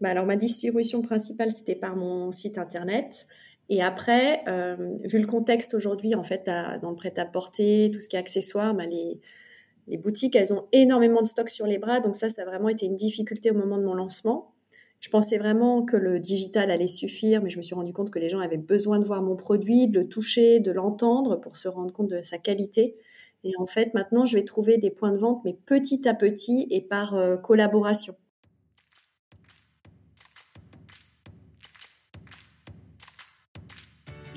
bah alors, ma distribution principale, c'était par mon site internet. Et après, euh, vu le contexte aujourd'hui, en fait, dans le prêt-à-porter, tout ce qui est accessoires, bah, les, boutiques, elles ont énormément de stock sur les bras. Donc ça, ça a vraiment été une difficulté au moment de mon lancement. Je pensais vraiment que le digital allait suffire, mais je me suis rendu compte que les gens avaient besoin de voir mon produit, de le toucher, de l'entendre pour se rendre compte de sa qualité. Et en fait, maintenant, je vais trouver des points de vente, mais petit à petit et par euh, collaboration.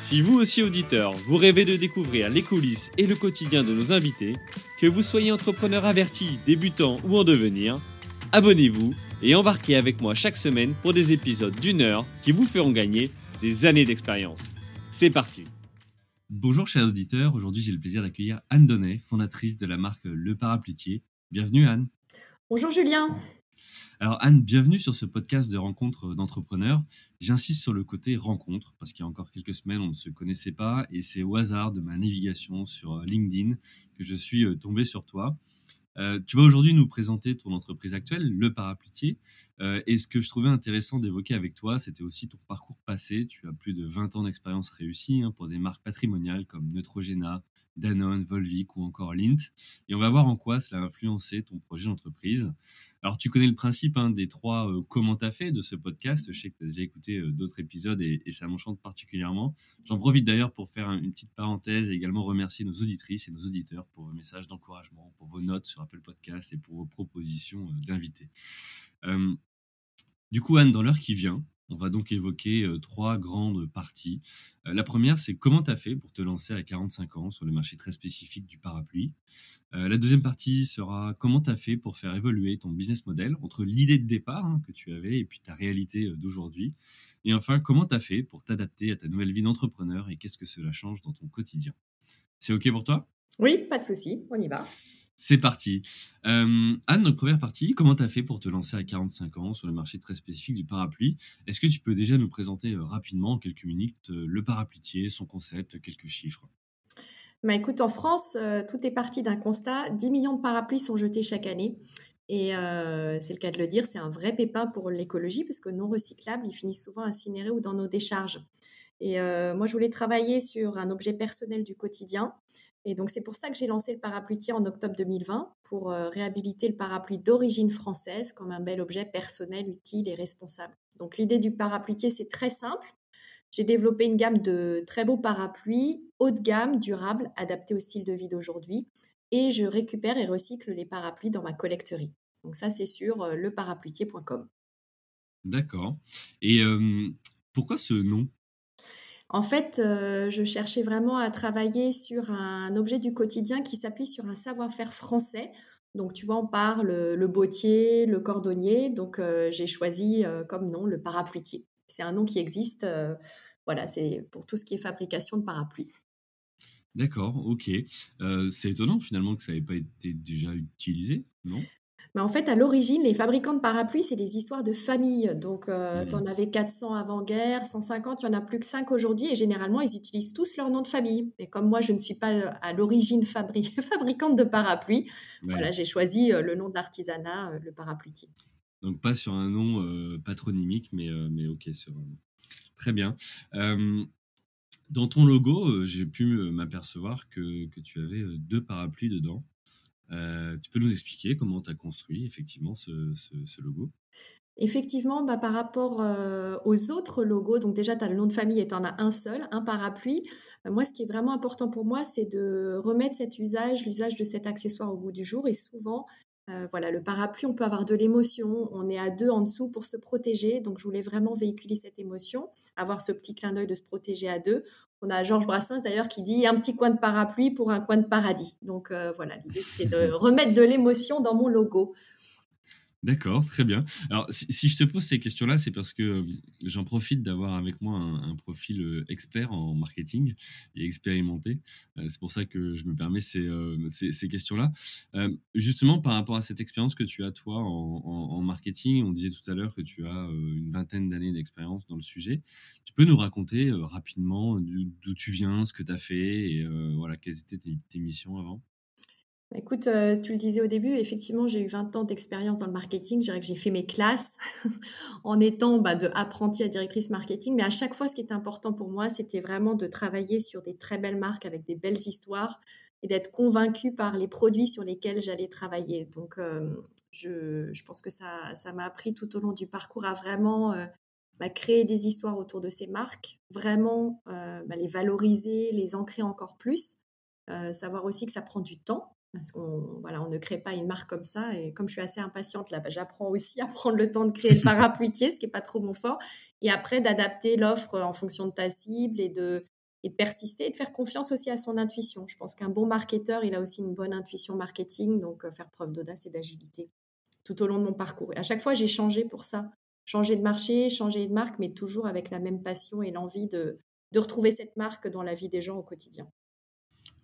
Si vous aussi auditeur, vous rêvez de découvrir les coulisses et le quotidien de nos invités, que vous soyez entrepreneur averti, débutant ou en devenir, abonnez-vous et embarquez avec moi chaque semaine pour des épisodes d'une heure qui vous feront gagner des années d'expérience. C'est parti Bonjour chers auditeurs, aujourd'hui j'ai le plaisir d'accueillir Anne Donnet, fondatrice de la marque Le Paraplutier. Bienvenue Anne. Bonjour Julien. Alors Anne, bienvenue sur ce podcast de rencontres d'entrepreneurs. J'insiste sur le côté rencontre parce qu'il y a encore quelques semaines, on ne se connaissait pas et c'est au hasard de ma navigation sur euh, LinkedIn que je suis euh, tombé sur toi. Euh, tu vas aujourd'hui nous présenter ton entreprise actuelle, Le Paraplutier. et ce que je trouvais intéressant d'évoquer avec toi, c'était aussi ton parcours passé. Tu as plus de 20 ans d'expérience réussie hein, pour des marques patrimoniales comme Neutrogena, Danone, Volvic ou encore Lint. Et on va voir en quoi cela a influencé ton projet d'entreprise. Alors, tu connais le principe hein, des trois euh, comment t'as fait de ce podcast. Je sais que tu as déjà écouté euh, d'autres épisodes et, ça m'enchante particulièrement. J'en profite d'ailleurs pour faire une petite parenthèse et également remercier nos auditrices et nos auditeurs pour vos messages d'encouragement, pour vos notes sur Apple Podcast et pour vos propositions euh, d'invités. du coup, Anne, dans l'heure qui vient, on va donc évoquer trois grandes parties. la première, c'est comment tu as fait pour te lancer à 45 ans sur le marché très spécifique du parapluie? la deuxième partie sera comment tu as fait pour faire évoluer ton business model entre l'idée de départ hein, que tu avais et puis ta réalité d'aujourd'hui? Et enfin, comment tu as fait pour t'adapter à ta nouvelle vie d'entrepreneur et qu'est-ce que cela change dans ton quotidien? C'est OK pour toi? Oui, pas de souci, on y va. C'est parti. Euh, Anne, notre première partie, comment tu as fait pour te lancer à 45 ans sur le marché très spécifique du parapluie? Est-ce que tu peux déjà nous présenter euh, rapidement, en quelques minutes, euh, le paraplutier, son concept, quelques chiffres? Bah écoute, en France, tout est parti d'un constat. 10 millions de parapluies sont jetés chaque année. Et c'est le cas de le dire, c'est un vrai pépin pour l'écologie parce que non recyclables, ils finissent souvent incinérés ou dans nos décharges. Et moi, je voulais travailler sur un objet personnel du quotidien et donc, c'est pour ça que j'ai lancé le parapluie en octobre 2020 pour euh, réhabiliter le parapluie d'origine française comme un bel objet personnel, utile et responsable. Donc, l'idée du parapluie c'est très simple. J'ai développé une gamme de très beaux parapluies haut de gamme, durables, adaptés au style de vie d'aujourd'hui. Et je récupère et recycle les parapluies dans ma collecterie. Donc, ça, c'est sur euh. D'accord. Et pourquoi ce nom? En fait, euh, je cherchais vraiment à travailler sur un objet du quotidien qui s'appuie sur un savoir-faire français. Donc, tu vois, on parle le bottier, le cordonnier. Donc, euh, j'ai choisi euh, comme nom le parapluitier. C'est un nom qui existe. voilà, c'est pour tout ce qui est fabrication de parapluies. D'accord, ok. c'est étonnant finalement que ça n'ait pas été déjà utilisé, non? Mais en fait, à l'origine, les fabricants de parapluies, c'est des histoires de famille. Donc, euh, tu en avais 400 avant-guerre, 150, il n'y en a plus que 5 aujourd'hui. Et généralement, ils utilisent tous leur nom de famille. Et comme moi, je ne suis pas euh, à l'origine fabricante de parapluies, voilà, j'ai choisi euh, le nom de l'artisanat, le parapluitier. Donc, pas sur un nom patronymique, mais, mais ok, sur Très bien. dans ton logo, j'ai pu m'apercevoir que, que, tu avais deux parapluies dedans. Euh, tu peux nous expliquer comment tu as construit effectivement ce, logo? Effectivement, bah, par rapport euh, aux autres logos, donc déjà tu as le nom de famille et tu en as un seul, un parapluie. Euh, moi, ce qui est vraiment important pour moi, c'est de remettre cet usage, l'usage de cet accessoire au bout du jour. Et souvent, voilà, le parapluie, on peut avoir de l'émotion, on est à deux en dessous pour se protéger. Donc, je voulais vraiment véhiculer cette émotion, avoir ce petit clin d'œil de se protéger à deux. On a Georges Brassens d'ailleurs qui dit un petit coin de parapluie pour un coin de paradis. Donc euh, voilà, l'idée c'est de remettre de l'émotion dans mon logo. D'accord, très bien. Alors, si, je te pose ces questions-là, c'est parce que euh, j'en profite d'avoir avec moi un, profil euh, expert en marketing et expérimenté. Euh, c'est pour ça que je me permets ces, ces, questions-là. justement, par rapport à cette expérience que tu as, toi, en, marketing, on disait tout à l'heure que tu as une vingtaine d'années d'expérience dans le sujet. Tu peux nous raconter rapidement d'où tu viens, ce que tu as fait et voilà, quelles étaient tes missions avant? Écoute, euh, tu le disais au début, effectivement, j'ai eu 20 ans d'expérience dans le marketing. Je dirais que j'ai fait mes classes en étant bah, de apprentie à directrice marketing. Mais à chaque fois, ce qui était important pour moi, c'était vraiment de travailler sur des très belles marques avec des belles histoires et d'être convaincue par les produits sur lesquels j'allais travailler. Donc, euh, je, pense que ça, ça m'a appris tout au long du parcours à vraiment euh, bah, créer des histoires autour de ces marques, vraiment les valoriser, les ancrer encore plus. savoir aussi que ça prend du temps parce qu'on voilà, on ne crée pas une marque comme ça. Et comme je suis assez impatiente là, bah, j'apprends aussi à prendre le temps de créer le parapluier, ce qui n'est pas trop mon fort. Et après, d'adapter l'offre en fonction de ta cible et de, et de persister et de faire confiance aussi à son intuition. Je pense qu'un bon marketeur, il a aussi une bonne intuition marketing, donc euh, faire preuve d'audace et d'agilité tout au long de mon parcours. Et à chaque fois, j'ai changé pour ça. Changer de marché, changer de marque, mais toujours avec la même passion et l'envie de, de retrouver cette marque dans la vie des gens au quotidien.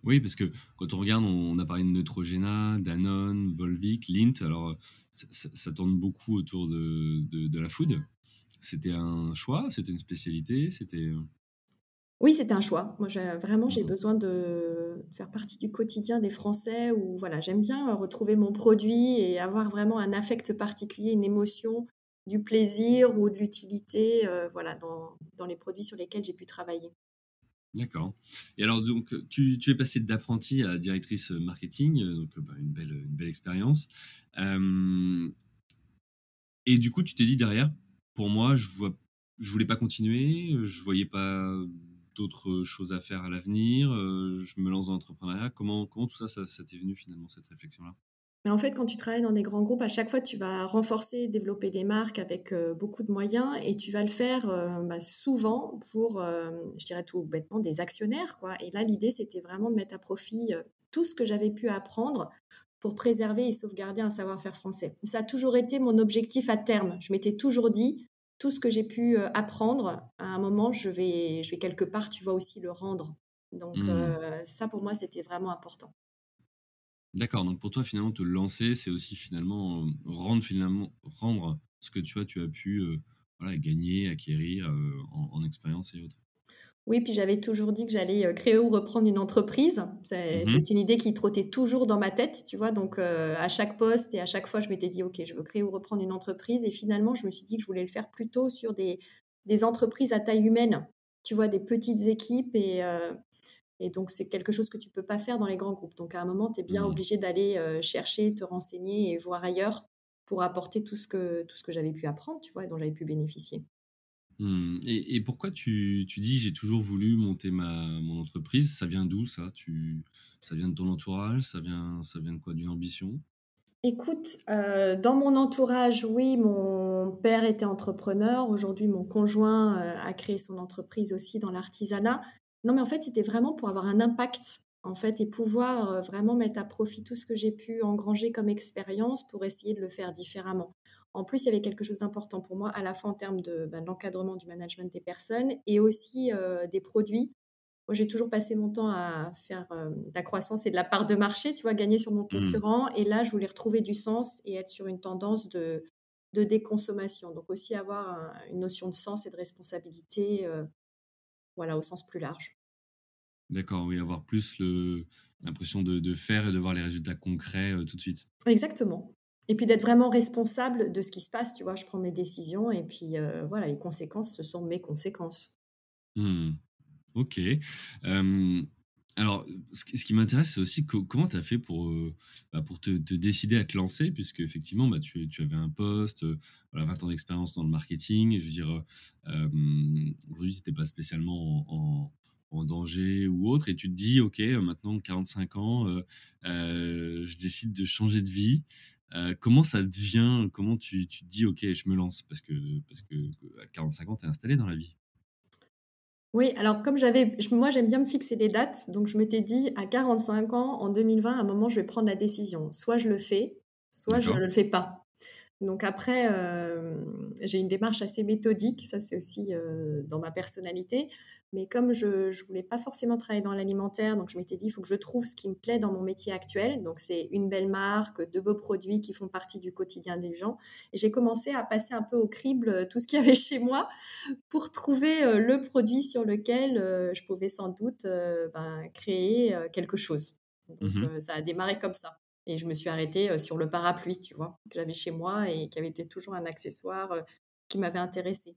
Oui, parce que quand on regarde, on a parlé de Neutrogena, Danone, Volvic, Lint. Alors, ça, tourne beaucoup autour de, de, la food. C'était un choix C'était une spécialité C'était euh oui, c'était un choix. Moi, vraiment, j'ai besoin de faire partie du quotidien des Français où voilà, j'aime bien retrouver mon produit et avoir vraiment un affect particulier, une émotion, du plaisir ou de l'utilité euh, voilà, dans, dans les produits sur lesquels j'ai pu travailler. D'accord. Et alors, donc, tu, es passé d'apprenti à directrice marketing, euh, donc bah, une, belle, une belle expérience. Euh, et du coup, tu t'es dit derrière, pour moi, je vois, je voulais pas continuer, je voyais pas d'autres choses à faire à l'avenir, euh, je me lance dans l'entrepreneuriat. Comment, comment tout ça, ça, ça t'est venu finalement, cette réflexion-là? En fait, quand tu travailles dans des grands groupes, à chaque fois, tu vas renforcer, développer des marques avec euh, beaucoup de moyens et tu vas le faire euh, bah, souvent pour, euh, je dirais tout bêtement, des actionnaires. Quoi. Et là, l'idée, c'était vraiment de mettre à profit tout ce que j'avais pu apprendre pour préserver et sauvegarder un savoir-faire français. Ça a toujours été mon objectif à terme. Je m'étais toujours dit, tout ce que j'ai pu apprendre, à un moment, je vais, je vais quelque part, tu vas aussi le rendre. Donc mmh. ça, pour moi, c'était vraiment important. D'accord, donc pour toi, finalement, te lancer, c'est aussi finalement euh, rendre, finalement, rendre ce que tu as, tu as pu euh, voilà, gagner, acquérir euh, en, expérience et autres. Oui, puis j'avais toujours dit que j'allais créer ou reprendre une entreprise. Mmh c'est une idée qui trottait toujours dans ma tête, tu vois. Donc, à chaque poste et à chaque fois, je m'étais dit, OK, je veux créer ou reprendre une entreprise. Et finalement, je me suis dit que je voulais le faire plutôt sur des, des entreprises à taille humaine, tu vois, des petites équipes et, et donc, c'est quelque chose que tu peux pas faire dans les grands groupes. Donc, à un moment, tu es bien mmh. obligé d'aller chercher, te renseigner et voir ailleurs pour apporter tout ce que, tout ce que j'avais pu apprendre, tu vois, et dont j'avais pu bénéficier. Mmh. Et, pourquoi tu, tu dis j'ai toujours voulu monter ma, mon entreprise? Ça vient d'où ça? Tu, Ça vient de ton entourage? Ça vient, ça vient de quoi? D'une ambition? Écoute, dans mon entourage, oui, mon père était entrepreneur. Aujourd'hui, mon conjoint a créé son entreprise aussi dans l'artisanat. Non, mais en fait, c'était vraiment pour avoir un impact, en fait, et pouvoir vraiment mettre à profit tout ce que j'ai pu engranger comme expérience pour essayer de le faire différemment. En plus, il y avait quelque chose d'important pour moi, à la fois en termes de, ben, l'encadrement du management des personnes et aussi des produits. Moi, j'ai toujours passé mon temps à faire de la croissance et de la part de marché, tu vois, gagner sur mon mmh. concurrent. Et là, je voulais retrouver du sens et être sur une tendance de, de déconsommation. Donc aussi avoir une notion de sens et de responsabilité, voilà, au sens plus large. D'accord, oui, avoir plus l'impression de, faire et de voir les résultats concrets tout de suite. Exactement. Et puis d'être vraiment responsable de ce qui se passe, tu vois, je prends mes décisions et puis voilà, les conséquences, ce sont mes conséquences. Mmh. Ok. Alors, ce, qui m'intéresse, c'est aussi comment tu as fait pour, bah, pour te, décider à te lancer, puisque effectivement, bah, tu, avais un poste, voilà, 20 ans d'expérience dans le marketing. Je veux dire, aujourd'hui, tu n'étais pas spécialement en danger ou autre, et tu te dis, OK, maintenant 45 ans, euh, euh, je décide de changer de vie. Euh, comment ça devient? Comment tu, tu, te dis, OK, je me lance? Parce que, parce que à 45 ans, tu es installé dans la vie. Oui, alors comme j'avais, moi j'aime bien me fixer des dates, donc je m'étais dit à 45 ans, en 2020, à un moment, je vais prendre la décision. Soit je le fais, soit je ne le fais pas. Donc après, j'ai une démarche assez méthodique, ça c'est aussi dans ma personnalité. Mais comme je ne voulais pas forcément travailler dans l'alimentaire, donc je m'étais dit, il faut que je trouve ce qui me plaît dans mon métier actuel. Donc c'est une belle marque, de beaux produits qui font partie du quotidien des gens. Et j'ai commencé à passer un peu au crible tout ce qu'il y avait chez moi pour trouver le produit sur lequel je pouvais sans doute ben, créer quelque chose. Donc mmh ça a démarré comme ça. Et je me suis arrêtée sur le parapluie, tu vois, que j'avais chez moi et qui avait été toujours un accessoire qui m'avait intéressée.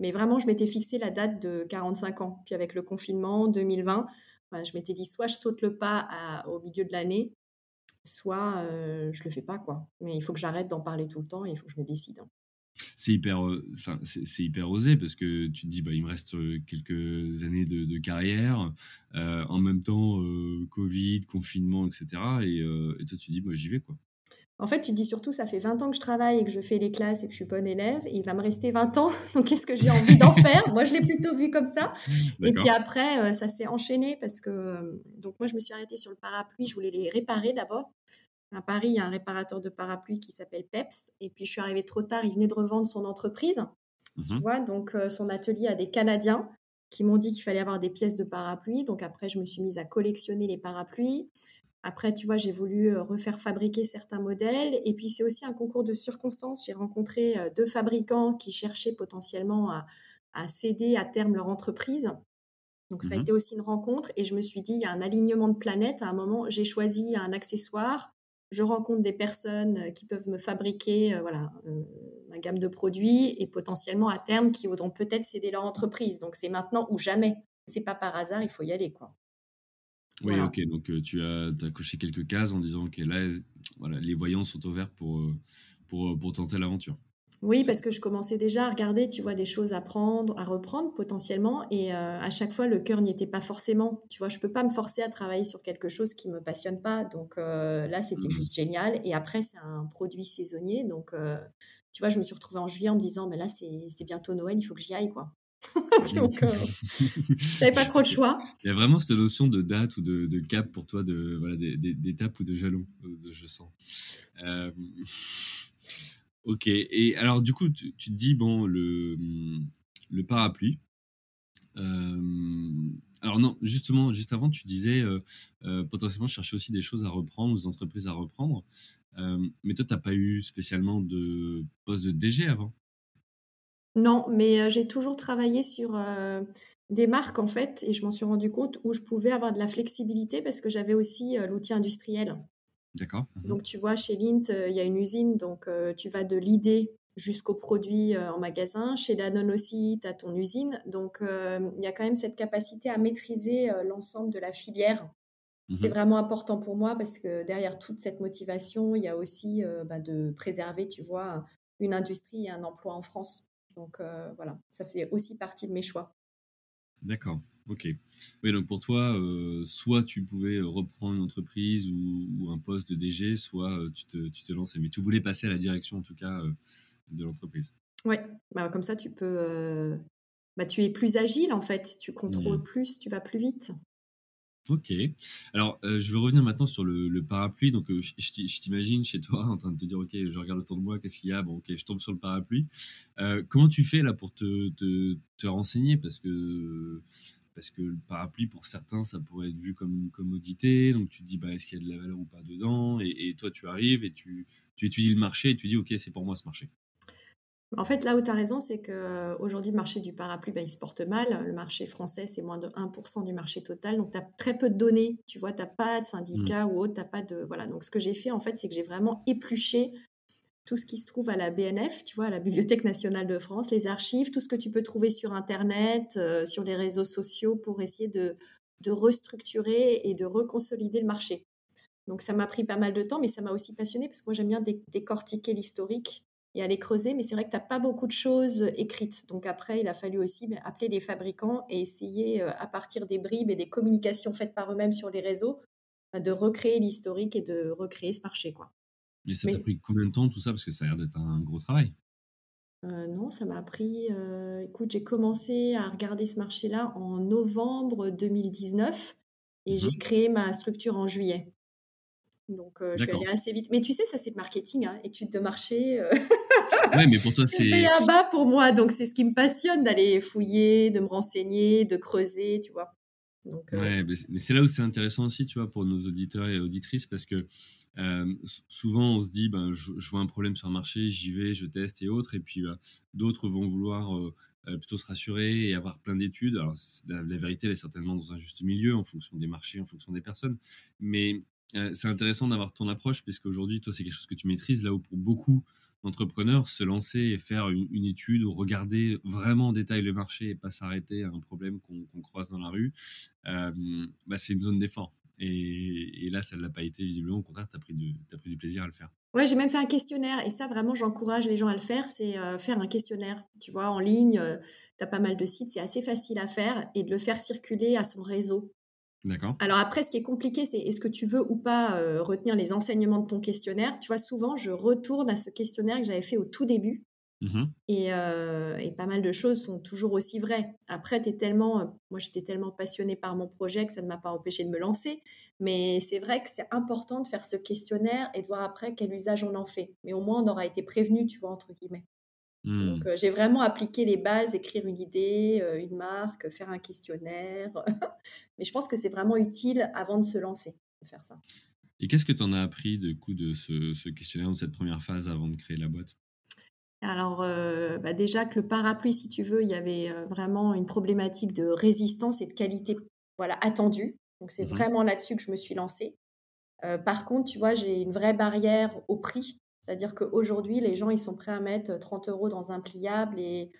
Mais vraiment, je m'étais fixé la date de 45 ans. Puis avec le confinement 2020, ben, je m'étais dit soit je saute le pas au milieu de l'année, soit je je le fais pas quoi. Mais il faut que j'arrête d'en parler tout le temps et il faut que je me décide. Hein c'est hyper, c'est hyper osé parce que tu te dis, bah, il me reste quelques années de, carrière, en même temps, Covid, confinement, etc. Et, toi, tu dis, moi, j'y vais, quoi. En fait, tu te dis surtout, ça fait 20 ans que je travaille et que je fais les classes et que je suis bonne élève, et il va me rester 20 ans, donc qu'est-ce que j'ai envie d'en faire? Moi, je l'ai plutôt vu comme ça. Et puis après, ça s'est enchaîné parce que, donc moi, je me suis arrêtée sur le parapluie, je voulais les réparer d'abord. À Paris, il y a un réparateur de parapluies qui s'appelle Peps. Et puis, je suis arrivée trop tard. Il venait de revendre son entreprise. Tu mmh vois, donc euh, son atelier a des Canadiens qui m'ont dit qu'il fallait avoir des pièces de parapluies. Donc, après, je me suis mise à collectionner les parapluies. Après, tu vois, j'ai voulu euh, refaire fabriquer certains modèles. Et puis, c'est aussi un concours de circonstances. J'ai rencontré euh, deux fabricants qui cherchaient potentiellement à, céder à terme leur entreprise. Donc, ça a mmh été aussi une rencontre. Et je me suis dit, il y a un alignement de planètes. À un moment, j'ai choisi un accessoire je rencontre des personnes euh, qui peuvent me fabriquer euh, voilà, euh, ma gamme de produits et potentiellement à terme qui voudront peut-être céder leur entreprise. Donc c'est maintenant ou jamais. C'est pas par hasard, il faut y aller quoi. Oui, ok. Donc tu as, as, coché quelques cases en disant que là, voilà, les voyants sont ouverts pour, pour, pour tenter l'aventure. Oui, parce que je commençais déjà à regarder, tu vois, des choses à prendre, à reprendre potentiellement. Et euh, à chaque fois, le cœur n'y était pas forcément. Tu vois, je ne peux pas me forcer à travailler sur quelque chose qui ne me passionne pas. Donc euh, là, c'était mmh juste génial. Et après, c'est un produit saisonnier. Donc, euh, tu vois, je me suis retrouvée en juillet en me disant, mais là, c'est bientôt Noël, il faut que j'y aille, quoi. donc, n'avais pas trop de choix. Il y a vraiment cette notion de date ou de, cap pour toi, de voilà, d'étape ou de jalon, je sens. Ok. Et alors, du coup, tu, te dis, bon, le, mmh, le parapluie. alors non, justement, juste avant, tu disais potentiellement chercher aussi des choses à reprendre, des entreprises à reprendre. mais toi, tu n'as pas eu spécialement de poste de DG avant? Non, mais j'ai toujours travaillé sur des marques, en fait, et je m'en suis rendu compte où je pouvais avoir de la flexibilité parce que j'avais aussi l'outil industriel. D'accord. Mmh donc, tu vois, chez Lint, il y a une usine, donc tu vas de l'idée jusqu'au produit en magasin. Chez Danone aussi, tu as ton usine. Donc, il y a quand même cette capacité à maîtriser l'ensemble de la filière. Mmh C'est vraiment important pour moi parce que derrière toute cette motivation, il y a aussi bah, de préserver, tu vois, une industrie et un emploi en France. Donc, voilà, ça faisait aussi partie de mes choix. D'accord. Ok. Oui, donc pour toi, euh, soit tu pouvais reprendre une entreprise ou, un poste de DG, soit euh, tu, te, tu te lançais. Mais tu voulais passer à la direction, en tout cas, euh, de l'entreprise. Oui, bah, comme ça, tu peux. Bah, tu es plus agile, en fait. Tu contrôles mmh. plus, tu vas plus vite. Ok. Alors, je vais revenir maintenant sur le, parapluie. Donc, je, t'imagine chez toi en train de te dire, ok, je regarde autour de moi, qu'est-ce qu'il y a? Bon, ok, je tombe sur le parapluie. comment tu fais là pour te, te, te renseigner? Parce que parce que le parapluie, pour certains, ça pourrait être vu comme une commodité. Donc tu te dis, bah, est-ce qu'il y a de la valeur ou pas dedans? Et, toi, tu arrives et tu, tu, étudies le marché et tu dis, OK, c'est pour moi ce marché. En fait, là où tu as raison, c'est qu'aujourd'hui, le marché du parapluie, bah, il se porte mal. Le marché français, c'est moins de 1% du marché total. Donc, tu as très peu de données. Tu vois, tu n'as pas de syndicat mmh. ou autre. Tu pas de. Voilà. Donc, ce que j'ai fait, en fait, c'est que j'ai vraiment épluché tout ce qui se trouve à la BNF, tu vois, à la Bibliothèque nationale de France, les archives, tout ce que tu peux trouver sur Internet, euh, sur les réseaux sociaux pour essayer de, de restructurer et de reconsolider le marché. Donc ça m'a pris pas mal de temps, mais ça m'a aussi passionné parce que moi j'aime bien décortiquer l'historique et aller creuser, mais c'est vrai que tu n'as pas beaucoup de choses écrites. Donc après, il a fallu aussi ben, appeler les fabricants et essayer, euh, à partir des bribes et des communications faites par eux-mêmes sur les réseaux, ben, de recréer l'historique et de recréer ce marché. quoi. Et ça t'a pris combien de temps tout ça? Parce que ça a l'air d'être un gros travail. Euh, non, ça m'a pris. Euh, écoute, j'ai commencé à regarder ce marché-là en novembre 2019 et j'ai mmh créé ma structure en juillet. Donc, je suis allée assez vite. Mais tu sais, ça, c'est marketing, hein, études de marché. ouais, mais pour toi, c'est. un bas pour moi. Donc, c'est ce qui me passionne d'aller fouiller, de me renseigner, de creuser, tu vois. Donc, ouais, mais c'est là où c'est intéressant aussi, tu vois, pour nos auditeurs et auditrices, parce que souvent on se dit, ben, je, vois un problème sur un marché, j'y vais, je teste et autres, et puis bah, d'autres vont vouloir plutôt se rassurer et avoir plein d'études. Alors la, vérité, elle est certainement dans un juste milieu en fonction des marchés, en fonction des personnes, mais c'est intéressant d'avoir ton approche, puisqu'aujourd'hui, toi, c'est quelque chose que tu maîtrises, là où pour beaucoup d'entrepreneurs, se lancer et faire une, étude ou regarder vraiment en détail le marché et pas s'arrêter à un problème qu'on croise dans la rue, bah, c'est une zone d'effort. Et, là, ça ne l'a pas été visiblement. Au contraire, tu as, pris du, as pris du plaisir à le faire. Ouais, j'ai même fait un questionnaire. Et ça, vraiment, j'encourage les gens à le faire. C'est euh, faire un questionnaire. Tu vois, en ligne, euh, tu as pas mal de sites. C'est assez facile à faire et de le faire circuler à son réseau. D'accord. Alors après, ce qui est compliqué, c'est est-ce que tu veux ou pas euh, retenir les enseignements de ton questionnaire? Tu vois, souvent, je retourne à ce questionnaire que j'avais fait au tout début Mmh et, pas mal de choses sont toujours aussi vraies. Après, es tellement, moi j'étais tellement passionnée par mon projet que ça ne m'a pas empêché de me lancer. Mais c'est vrai que c'est important de faire ce questionnaire et de voir après quel usage on en fait. Mais au moins, on aura été prévenu, tu vois, entre guillemets. Donc, mmh. j'ai vraiment appliqué les bases, écrire une idée, une marque, faire un questionnaire. Mais je pense que c'est vraiment utile avant de se lancer, de faire ça. Et qu'est-ce que tu en as appris de coup de ce, ce questionnaire, de cette première phase avant de créer la boîte? Alors, euh, bah, déjà que le parapluie, si tu veux, il y avait euh, vraiment une problématique de résistance et de qualité voilà, attendue. Donc, c'est mmh vraiment là-dessus que je me suis lancée. Euh, par contre, tu vois, j'ai une vraie barrière au prix. C'est-à-dire qu'aujourd'hui, les gens, ils sont prêts à mettre 30 euros dans un pliable et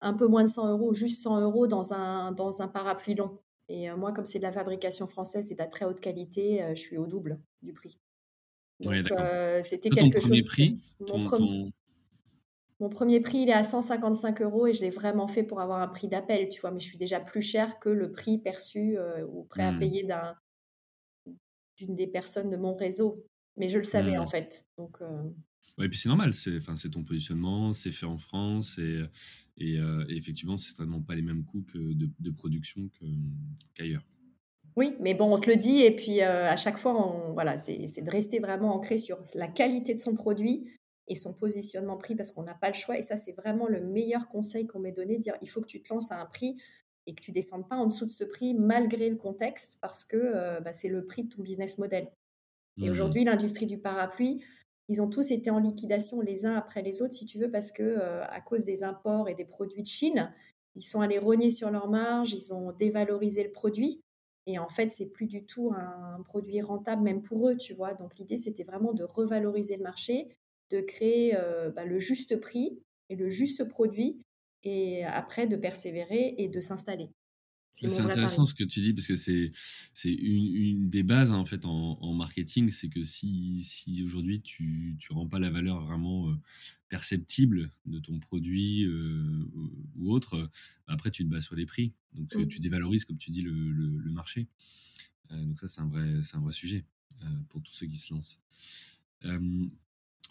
un peu moins de 100 euros, juste 100 euros dans un, dans un parapluie long. Et moi, comme c'est de la fabrication française et de la très haute qualité, je suis au double du prix. Donc, c'était quelque premier chose. Prix, mon premier prix, il est à 155 euros et je l'ai vraiment fait pour avoir un prix d'appel, tu vois. Mais je suis déjà plus cher que le prix perçu euh, ou prêt à mmh. payer d'une des personnes de mon réseau. Mais je le savais en mmh. fait. Donc, euh et puis c'est normal, c'est ton positionnement, c'est fait en France et, et, euh, effectivement, c'est certainement pas les mêmes coûts que de, production qu'ailleurs. oui, mais bon, on te le dit et puis à chaque fois, on, voilà, c'est de rester vraiment ancré sur la qualité de son produit et son positionnement prix parce qu'on n'a pas le choix. Et ça, c'est vraiment le meilleur conseil qu'on m'ait donné, dire il faut que tu te lances à un prix et que tu descendes pas en dessous de ce prix malgré le contexte parce que euh, bah, c'est le prix de ton business model. Et mmh. aujourd'hui, l'industrie du parapluie, ils ont tous été en liquidation les uns après les autres, si tu veux, parce que euh, à cause des imports et des produits de Chine, ils sont allés rogner sur leur marge, ils ont dévalorisé le produit. Et en fait, c'est plus du tout un produit rentable, même pour eux, tu vois. Donc l'idée, c'était vraiment de revaloriser le marché, de créer euh, bah, le juste prix et le juste produit, et après de persévérer et de s'installer. C'est intéressant ce que tu dis parce que c'est une, des bases hein, en fait en, marketing, c'est que si, si aujourd'hui tu ne rends pas la valeur vraiment euh, perceptible de ton produit euh, ou autre, après tu te bats sur les prix, donc mmh. tu dévalorises comme tu dis le, le, marché. donc ça c'est un vrai c'est un vrai sujet pour tous ceux qui se lancent.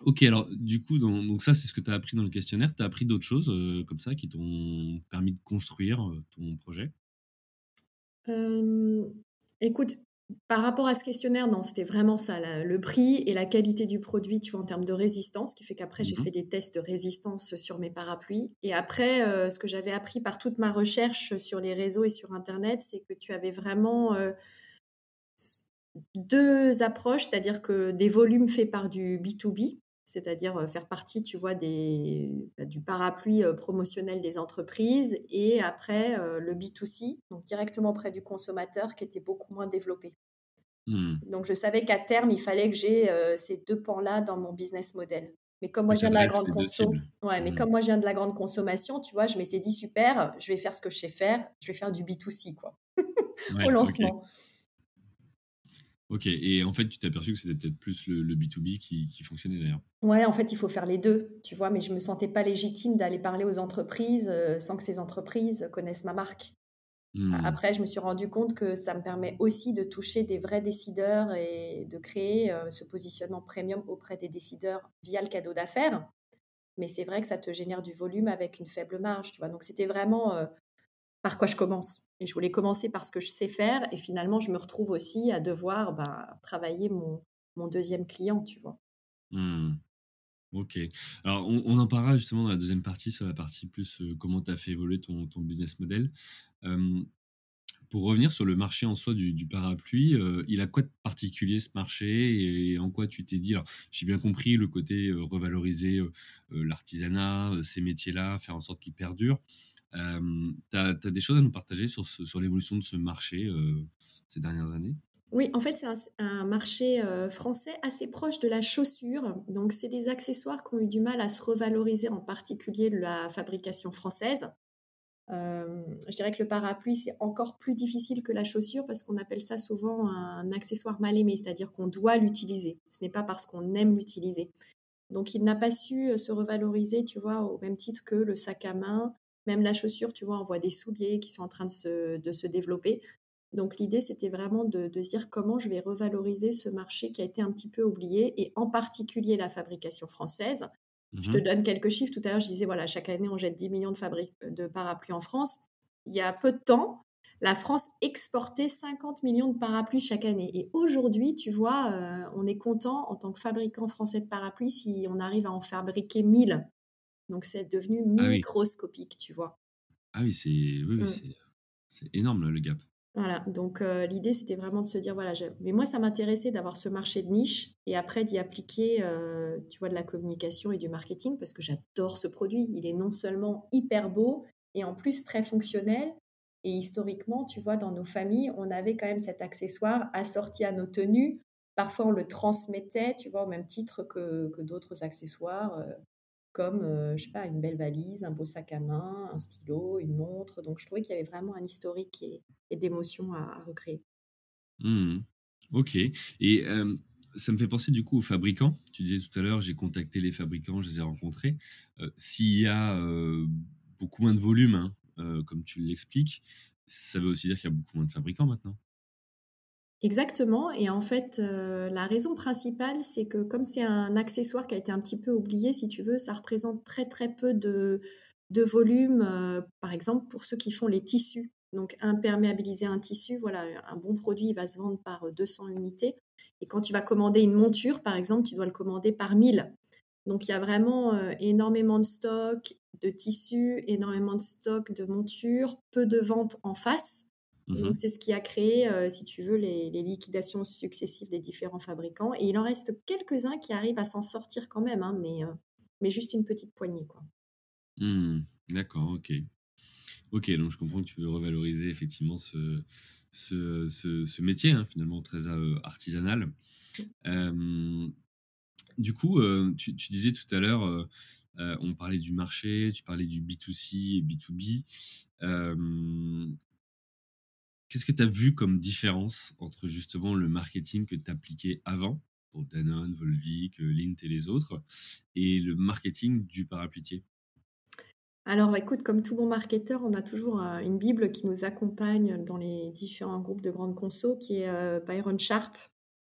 Ok, alors du coup, donc ça, c'est ce que tu as appris dans le questionnaire. Tu as appris d'autres choses euh, comme ça qui t'ont permis de construire euh, ton projet? Écoute, par rapport à ce questionnaire, non, c'était vraiment ça, le prix et la qualité du produit, tu vois, en termes de résistance, qui fait qu'après, j'ai mmh fait des tests de résistance sur mes parapluies. Et après, euh, ce que j'avais appris par toute ma recherche sur les réseaux et sur Internet, c'est que tu avais vraiment deux approches, c'est-à-dire que des volumes faits par du B2B, c'est-à-dire faire partie, tu vois, des, bah, du parapluie promotionnel des entreprises, et après le B2C, donc directement auprès du consommateur, qui était beaucoup moins développé. Mmh. Donc je savais qu'à terme, il fallait que j'ai ces deux pans-là dans mon business model. Mais comme moi, je viens de la grande ouais, mais mmh. comme moi je viens de la grande consommation, tu vois, je m'étais dit super, je vais faire ce que je sais faire, je vais faire du B2C quoi, au lancement. Ok, et en fait, tu t'es aperçu que c'était peut-être plus le, B2B qui, fonctionnait d'ailleurs. Ouais, en fait, il faut faire les deux, tu vois, mais je me sentais pas légitime d'aller parler aux entreprises euh, sans que ces entreprises connaissent ma marque. Mmh. Après, je me suis rendu compte que ça me permet aussi de toucher des vrais décideurs et de créer euh, ce positionnement premium auprès des décideurs via le cadeau d'affaires. Mais c'est vrai que ça te génère du volume avec une faible marge, tu vois. Donc, c'était vraiment euh, par quoi je commence. Et je voulais commencer par ce que je sais faire. Et finalement, je me retrouve aussi à devoir bah, travailler mon, mon deuxième client, tu vois. Mmh. Ok. Alors, on, en parlera justement dans la deuxième partie, sur la partie plus comment tu as fait évoluer ton, ton business model. pour revenir sur le marché en soi du, parapluie, il a quoi de particulier ce marché et, en quoi tu t'es dit Alors, j'ai bien compris le côté revaloriser l'artisanat, ces métiers-là, faire en sorte qu'ils perdurent. Tu as, des choses à nous partager sur, l'évolution de ce marché ces dernières années? Oui, en fait, c'est un, marché français assez proche de la chaussure. Donc, c'est des accessoires qui ont eu du mal à se revaloriser, en particulier la fabrication française. je dirais que le parapluie, c'est encore plus difficile que la chaussure parce qu'on appelle ça souvent un accessoire mal aimé, c'est-à-dire qu'on doit l'utiliser. Ce n'est pas parce qu'on aime l'utiliser. Donc, il n'a pas su se revaloriser, tu vois, au même titre que le sac à main, même la chaussure, tu vois, on voit des souliers qui sont en train de se développer. Donc l'idée, c'était vraiment de, dire comment je vais revaloriser ce marché qui a été un petit peu oublié, et en particulier la fabrication française. Je te mmh donne quelques chiffres. Tout à l'heure, je disais, voilà, chaque année, on jette 10 millions de, de parapluies en France. Il y a peu de temps, la France exportait 50 millions de parapluies chaque année. Et aujourd'hui, tu vois, euh, on est content en tant que fabricant français de parapluies si on arrive à en fabriquer 1000. Donc c'est devenu ah microscopique, tu vois. Ah oui, c'est oui, mmh. c'est énorme le gap. Voilà, donc euh, l'idée c'était vraiment de se dire voilà, mais moi ça m'intéressait d'avoir ce marché de niche et après d'y appliquer, euh, tu vois, de la communication et du marketing parce que j'adore ce produit. Il est non seulement hyper beau et en plus très fonctionnel. Et historiquement, tu vois, dans nos familles, on avait quand même cet accessoire assorti à nos tenues. Parfois, on le transmettait, tu vois, au même titre que, que d'autres accessoires. Euh, comme, euh, je sais pas, une belle valise, un beau sac à main, un stylo, une montre. Donc, je trouvais qu'il y avait vraiment un historique et, d'émotions à, recréer. Mmh ok. Et ça me fait penser du coup aux fabricants. Tu disais tout à l'heure, j'ai contacté les fabricants, je les ai rencontrés. S'il y a beaucoup moins de volume, hein, comme tu l'expliques, ça veut aussi dire qu'il y a beaucoup moins de fabricants maintenant. Exactement. Et en fait, euh, la raison principale, c'est que comme c'est un accessoire qui a été un petit peu oublié, si tu veux, ça représente très très peu de, volume. Euh, par exemple, pour ceux qui font les tissus. Donc, imperméabiliser un tissu, voilà, un bon produit, il va se vendre par 200 unités. Et quand tu vas commander une monture, par exemple, tu dois le commander par 1000. Donc, il y a vraiment euh, énormément de stock de tissus, énormément de stock de montures, peu de ventes en face. Donc, mmh c'est ce qui a créé, euh, si tu veux, les, liquidations successives des différents fabricants. Et il en reste quelques-uns qui arrivent à s'en sortir quand même, hein, mais, euh, mais juste une petite poignée. Quoi. Mmh. D'accord, ok. Ok, donc je comprends que tu veux revaloriser effectivement ce, ce, ce, métier, hein, finalement très euh, artisanal. Du coup, tu, tu, disais tout à l'heure, on parlait du marché, tu parlais du B2C et B2B. Qu'est-ce que tu as vu comme différence entre justement le marketing que tu appliquais avant pour Danone, Volvic, euh, Lint et les autres, et le marketing du parapluier alors, écoute, comme tout bon marketeur, on a toujours une Bible qui nous accompagne dans les différents groupes de grandes conso, qui est euh, Byron Sharp.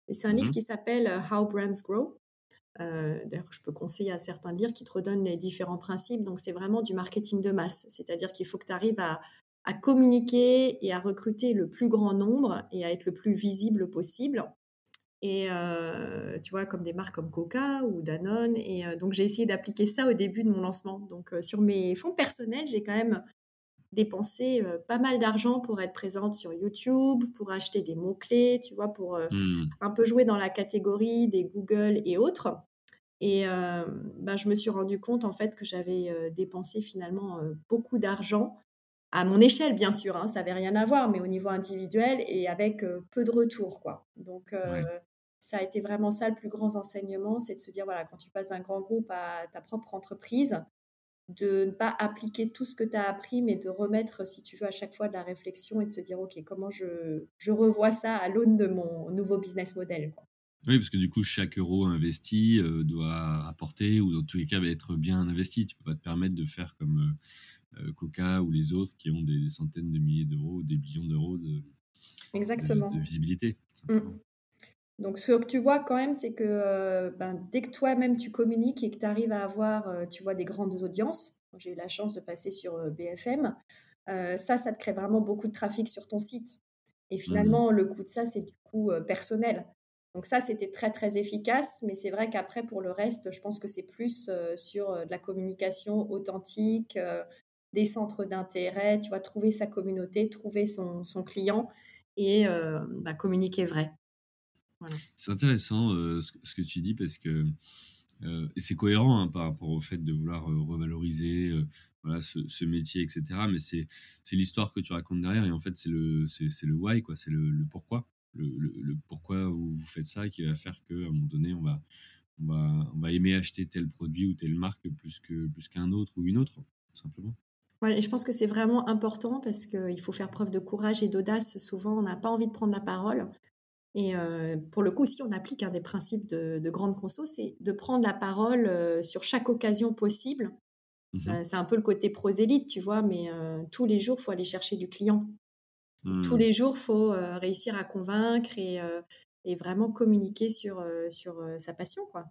Et c'est un livre mmh qui s'appelle euh, How Brands Grow. D'ailleurs, je peux conseiller à certains de lire qui te redonnent les différents principes. Donc, c'est vraiment du marketing de masse. C'est-à-dire qu'il faut que tu arrives à, à communiquer et à recruter le plus grand nombre et à être le plus visible possible. Et euh, tu vois, comme des marques comme Coca ou Danone. Et euh, donc, j'ai essayé d'appliquer ça au début de mon lancement. Donc, euh, sur mes fonds personnels, j'ai quand même dépensé pas mal d'argent pour être présente sur YouTube, pour acheter des mots-clés, tu vois, pour mmh. un peu jouer dans la catégorie des Google et autres. Et ben, je me suis rendu compte, en fait, que j'avais dépensé finalement beaucoup d'argent à mon échelle, bien sûr, hein, ça n'avait rien à voir, mais au niveau individuel et avec peu de retours. Quoi. Donc, ça a été vraiment ça le plus grand enseignement, c'est de se dire, voilà, quand tu passes d'un grand groupe à ta propre entreprise, de ne pas appliquer tout ce que tu as appris, mais de remettre, si tu veux, à chaque fois de la réflexion et de se dire, OK, comment je, je revois ça à l'aune de mon nouveau business model. Quoi. Oui, parce que du coup, chaque euro investi doit rapporter ou dans tous les cas être bien investi. Tu ne peux pas te permettre de faire comme euh, Coca ou les autres qui ont des, centaines de milliers d'euros, des billions d'euros de, Exactement. De, visibilité. Mmh. Donc, ce que tu vois quand même, c'est que euh, ben, dès que toi-même tu communiques et que tu arrives à avoir, euh, tu vois, des grandes audiences, j'ai eu la chance de passer sur BFM, ça, ça te crée vraiment beaucoup de trafic sur ton site. Et mmh finalement, le coût de ça, c'est du coup personnel. Donc ça, c'était très, très efficace, mais c'est vrai qu'après, pour le reste, je pense que c'est plus sur de la communication authentique, des centres d'intérêt, tu vois, trouver sa communauté, trouver son, client et bah, communiquer vrai. C'est intéressant ce, que tu dis parce que c'est cohérent hein, par rapport au fait de vouloir revaloriser voilà, ce, métier, etc. Mais c'est l'histoire que tu racontes derrière et en fait, c'est le, le why, c'est le, pourquoi le, pourquoi vous, faites ça qui va faire qu'à un moment donné, on va, on, va, on va aimer acheter tel produit ou telle marque plus qu'un plus qu'un autre ou une autre, tout simplement. Ouais, et je pense que c'est vraiment important parce qu'il faut faire preuve de courage et d'audace. Souvent, on n'a pas envie de prendre la parole. Et euh, pour le coup, si on applique un des principes de, de grande conso, c'est de prendre la parole euh, sur chaque occasion possible. Mmh euh, c'est un peu le côté prosélyte, tu vois, mais tous les jours, il faut aller chercher du client. Tous mmh. les jours, il faut réussir à convaincre et, et vraiment communiquer sur, sur sa passion. Quoi.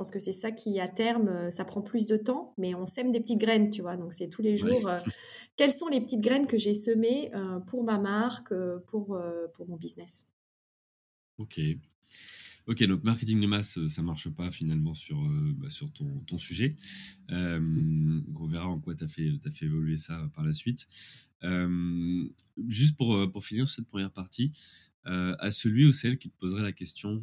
Pense que c'est ça qui, à terme, ça prend plus de temps, mais on sème des petites graines, tu vois. Donc, c'est tous les jours. quelles sont les petites graines que j'ai semées pour ma marque, pour, pour mon business? Ok. Ok, donc marketing de masse, ça marche pas finalement sur, bah, sur ton, ton sujet. on verra en quoi tu as, as, fait évoluer ça par la suite juste pour, pour finir cette première partie, à celui ou celle qui te poserait la question,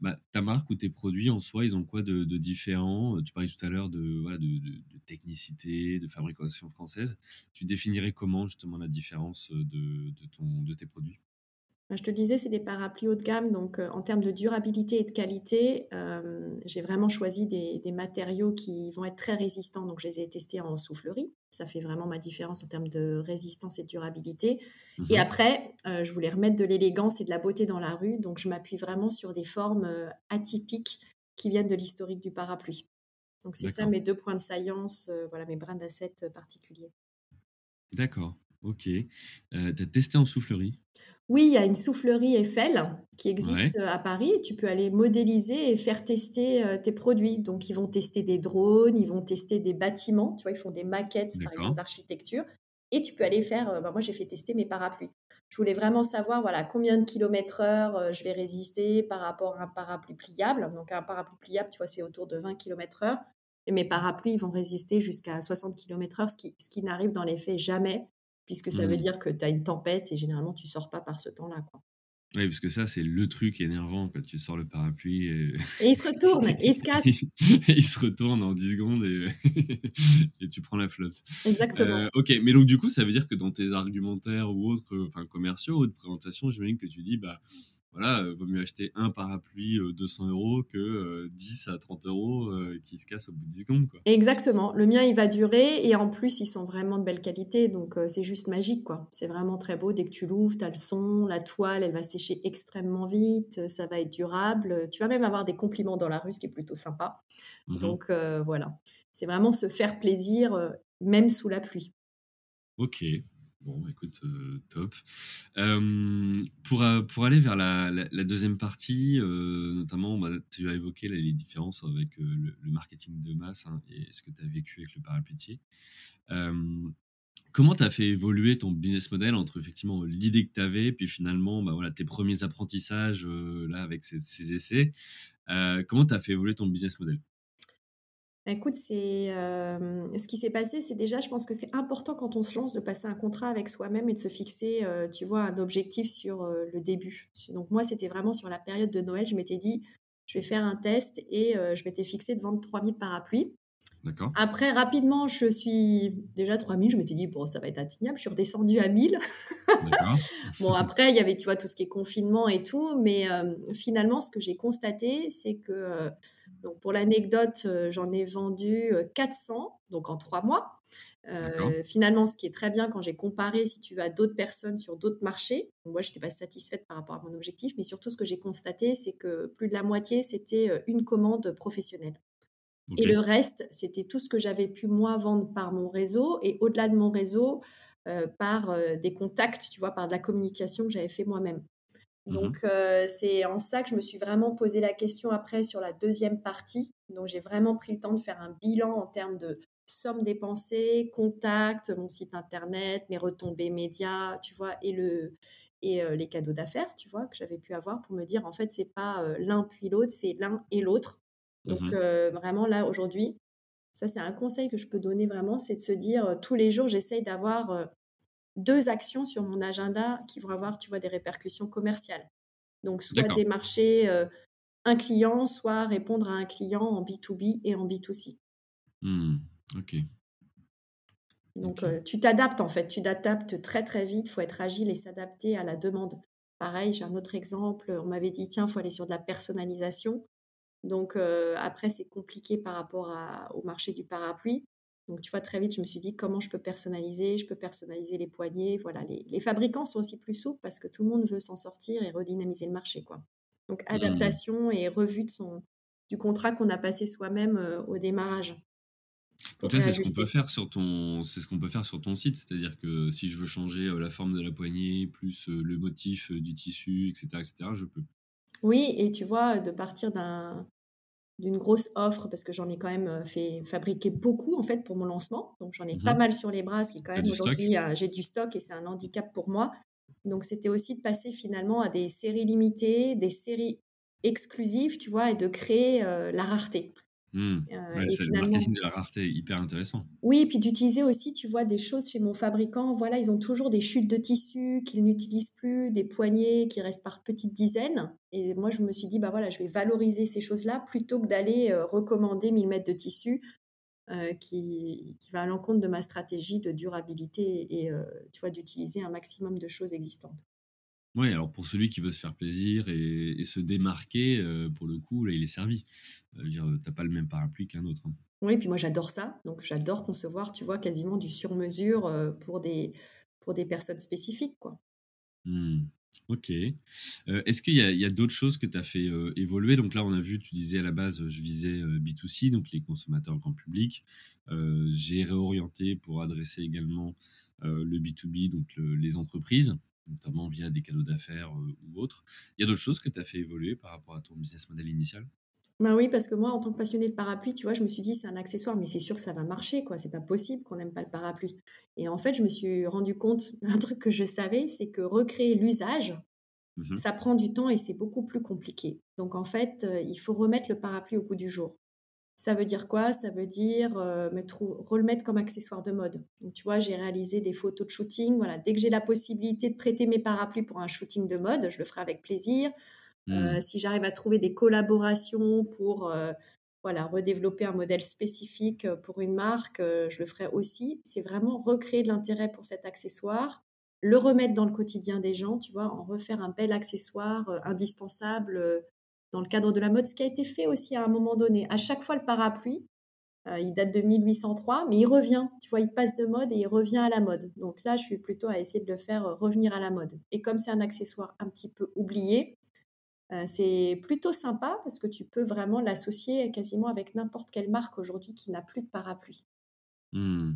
bah, ta marque ou tes produits en soi, ils ont quoi de, différent? Tu parlais tout à l'heure de, voilà, de, technicité, de fabrication française. Tu définirais comment justement la différence de, ton, de tes produits? Je te disais, c'est des parapluies haut de gamme. Donc, en termes de durabilité et de qualité, j'ai vraiment choisi des, matériaux qui vont être très résistants. Donc, je les ai testés en soufflerie. Ça fait vraiment ma différence en termes de résistance et de durabilité. Et mmh après, je voulais remettre de l'élégance et de la beauté dans la rue. Donc, je m'appuie vraiment sur des formes atypiques qui viennent de l'historique du parapluie. Donc, c'est ça mes deux points de saillance, voilà mes brins d'assets particuliers. D'accord, ok. tu as testé en soufflerie? Oui, il y a une soufflerie Eiffel qui existe à Paris tu peux aller modéliser et faire tester tes produits. Donc, ils vont tester des drones, ils vont tester des bâtiments, tu vois, ils font des maquettes, par exemple, d'architecture. Et tu peux aller faire, bah, moi j'ai fait tester mes parapluies. Je voulais vraiment savoir voilà, combien de kilomètres heure je vais résister par rapport à un parapluie pliable. Donc, un parapluie pliable, tu vois, c'est autour de 20 km heure. Et mes parapluies vont résister jusqu'à 60 km heure, ce qui, ce qui n'arrive dans les faits jamais puisque ça veut mmh. dire que tu as une tempête et généralement tu sors pas par ce temps-là. Quoi. Oui, parce que ça, c'est le truc énervant quand tu sors le parapluie. Et, il se retourne, et il se casse. il se retourne en 10 secondes et, et tu prends la flotte. Exactement. Euh, ok, mais donc du coup, ça veut dire que dans tes argumentaires ou autres, enfin commerciaux ou de présentation, j'imagine que tu dis, bah, voilà, vaut mieux acheter un parapluie 200 euros que 10 à 30 euros qui se cassent au bout de 10 secondes. Quoi. Exactement. Le mien, il va durer et en plus, ils sont vraiment de belle qualité. Donc, c'est juste magique. quoi. C'est vraiment très beau. Dès que tu l'ouvres, tu as le son, la toile, elle va sécher extrêmement vite. Ça va être durable. Tu vas même avoir des compliments dans la rue, ce qui est plutôt sympa. Mmh donc, voilà. C'est vraiment se faire plaisir, même sous la pluie. Ok, Bon, écoute, euh, top. pour, euh, pour aller vers la, deuxième partie, euh, notamment, bah, tu as évoqué les différences avec le, marketing de masse hein, et ce que tu as vécu avec le parapluier. comment tu as fait évoluer ton business model entre effectivement l'idée que tu avais, puis finalement bah, voilà, tes premiers apprentissages là, avec ces, ces essais? Comment tu as fait évoluer ton business model? Écoute, c'est ce qui s'est passé, c'est déjà, je pense que c'est important quand on se lance de passer un contrat avec soi-même et de se fixer, tu vois, un objectif sur le début. Donc moi, c'était vraiment sur la période de Noël, je m'étais dit, je vais faire un test et je m'étais fixé de vendre 3000 parapluies. D'accord. Après, rapidement, je suis déjà 3000, je m'étais dit, bon, ça va être atteignable, je suis redescendue à 1000. D'accord. bon, après, il y avait, tu vois, tout ce qui est confinement et tout, mais finalement, ce que j'ai constaté, c'est que donc pour l'anecdote, euh, j'en ai vendu 400, euh, donc en trois mois. Euh, finalement, ce qui est très bien quand j'ai comparé, si tu veux, à d'autres personnes sur d'autres marchés. moi, je n'étais pas satisfaite par rapport à mon objectif, mais surtout, ce que j'ai constaté, c'est que plus de la moitié, c'était une commande professionnelle. Et le reste, c'était tout ce que j'avais pu, moi, vendre par mon réseau et au-delà de mon réseau, par des contacts, tu vois, par de la communication que j'avais fait moi-même. Mmh Donc, c'est en ça que je me suis vraiment posé la question après sur la deuxième partie. Donc, j'ai vraiment pris le temps de faire un bilan en termes de somme dépensée, contact, mon site internet, mes retombées médias, tu vois, et le et les cadeaux d'affaires, tu vois, que j'avais pu avoir pour me dire en fait c'est pas l'un puis l'autre, c'est l'un et l'autre. Donc Mmh vraiment là aujourd'hui, ça c'est un conseil que je peux donner vraiment, c'est de se dire tous les jours j'essaye d'avoir deux actions sur mon agenda qui vont avoir, tu vois, des répercussions commerciales. Donc soit démarcher un client, soit répondre à un client en B2B et en B2C. Mmh. OK. Donc, heu, tu t'adaptes en fait, tu t'adaptes très, très vite. Il faut être agile et s'adapter à la demande. Pareil, j'ai un autre exemple, on m'avait dit: «Tiens, il faut aller sur de la personnalisation». Donc, heu, après c'est compliqué par rapport à au marché du parapluie. Donc tu vois, très vite, je me suis dit: «Comment je peux personnaliser?» je peux personnaliser les poignées, voilà. Les les fabricants sont aussi plus souples parce que tout le monde veut s'en sortir et redynamiser le marché, quoi. Donc Mmh. adaptation et revue de son du contrat qu'on a passé soi-même, heu, au démarrage Donc là, c'est ce qu'on peut faire sur ton c'est ce qu'on peut faire sur ton site. C'est-à-dire que si je veux changer, heu, la forme de la poignée, plus, le motif, du tissu et cetera et cetera, je peux? Oui et tu vois, de partir d'un d'une grosse offre parce que j'en ai quand même, heu, fait fabriquer beaucoup en fait pour mon lancement. Donc j'en ai Mmh pas mh. mal sur les bras, ce qui quand même aujourd'hui, heu, j'ai du stock et c'est un handicap pour moi. Donc c'était aussi de passer finalement à des séries limitées, des séries exclusives, tu vois? Et de créer, heu, la rareté. Mmh. Ouais, et c'est le marketing de la rareté, hyper intéressant. oui, puis d'utiliser aussi, tu vois, des choses chez mon fabricant. Voilà, ils ont toujours des chutes de tissu qu'ils n'utilisent plus, des poignées qui restent par petites dizaines. Et moi, je me suis dit, bah voilà, je vais valoriser ces choses-là plutôt que d'aller euh, recommander 1000 mètres de tissu euh, qui, qui va à l'encontre de ma stratégie de durabilité et, euh, tu vois, d'utiliser un maximum de choses existantes. Ouais, alors pour celui qui veut se faire plaisir et et se démarquer, heu, pour le coup, là, il est servi. Heu, je veux dire, heu, tu pas le même parapluie qu'un autre, hein. Oui, puis moi, j'adore ça. Donc, j'adore concevoir, tu vois, quasiment du sur-mesure euh, pour des, pour des personnes spécifiques, quoi. Mmh. OK. Est-ce qu'il y a il y a d'autres choses que tu as fait, évoluer? Donc là, on a vu, tu disais à la base, je visais, heu, B2C, donc les consommateurs grand public. J'ai réorienté pour adresser également, le B2B, donc le les entreprises, notamment via des cadeaux d'affaires, heu, ou autres. Il y a d'autres choses que tu as fait évoluer par rapport à ton business model initial? Bah oui, parce que moi, en tant que passionnée de parapluie, tu vois, je me suis dit: «C'est un accessoire, mais c'est sûr que ça va marcher, quoi. C'est pas possible qu'on n'aime pas le parapluie» et en fait, je me suis rendu compte d'un truc que je savais, c'est que recréer l'usage, Mmh mh. ça prend du temps et c'est beaucoup plus compliqué. Donc en fait, heu, il faut remettre le parapluie au goût du jour. Ça veut dire quoi? Ça veut dire, heu, me remettre comme accessoire de mode. Donc tu vois, j'ai réalisé des photos de shooting, voilà. Dès que j'ai la possibilité de prêter mes parapluies pour un shooting de mode, je le ferai avec plaisir. Heu, Mmh. si j'arrive à trouver des collaborations pour, heu, voilà, redévelopper un modèle spécifique, pour une marque, je le ferai aussi. C'est vraiment recréer de l'intérêt pour cet accessoire, le remettre dans le quotidien des gens, tu vois? En refaire un bel accessoire, indispensable, dans le cadre de la mode. Ce qui a été fait aussi à un moment donné. À chaque fois, le parapluie, heu, il date de 1803, mais il revient, tu vois? Il passe de mode et il revient à la mode. Donc là, je suis plutôt à essayer de le faire, heu, revenir à la mode et comme c'est un accessoire un petit peu oublié, Heu, c'est plutôt sympa parce que tu peux vraiment l'associer quasiment avec n'importe quelle marque aujourd'hui qui n'a plus de parapluie. Mmh.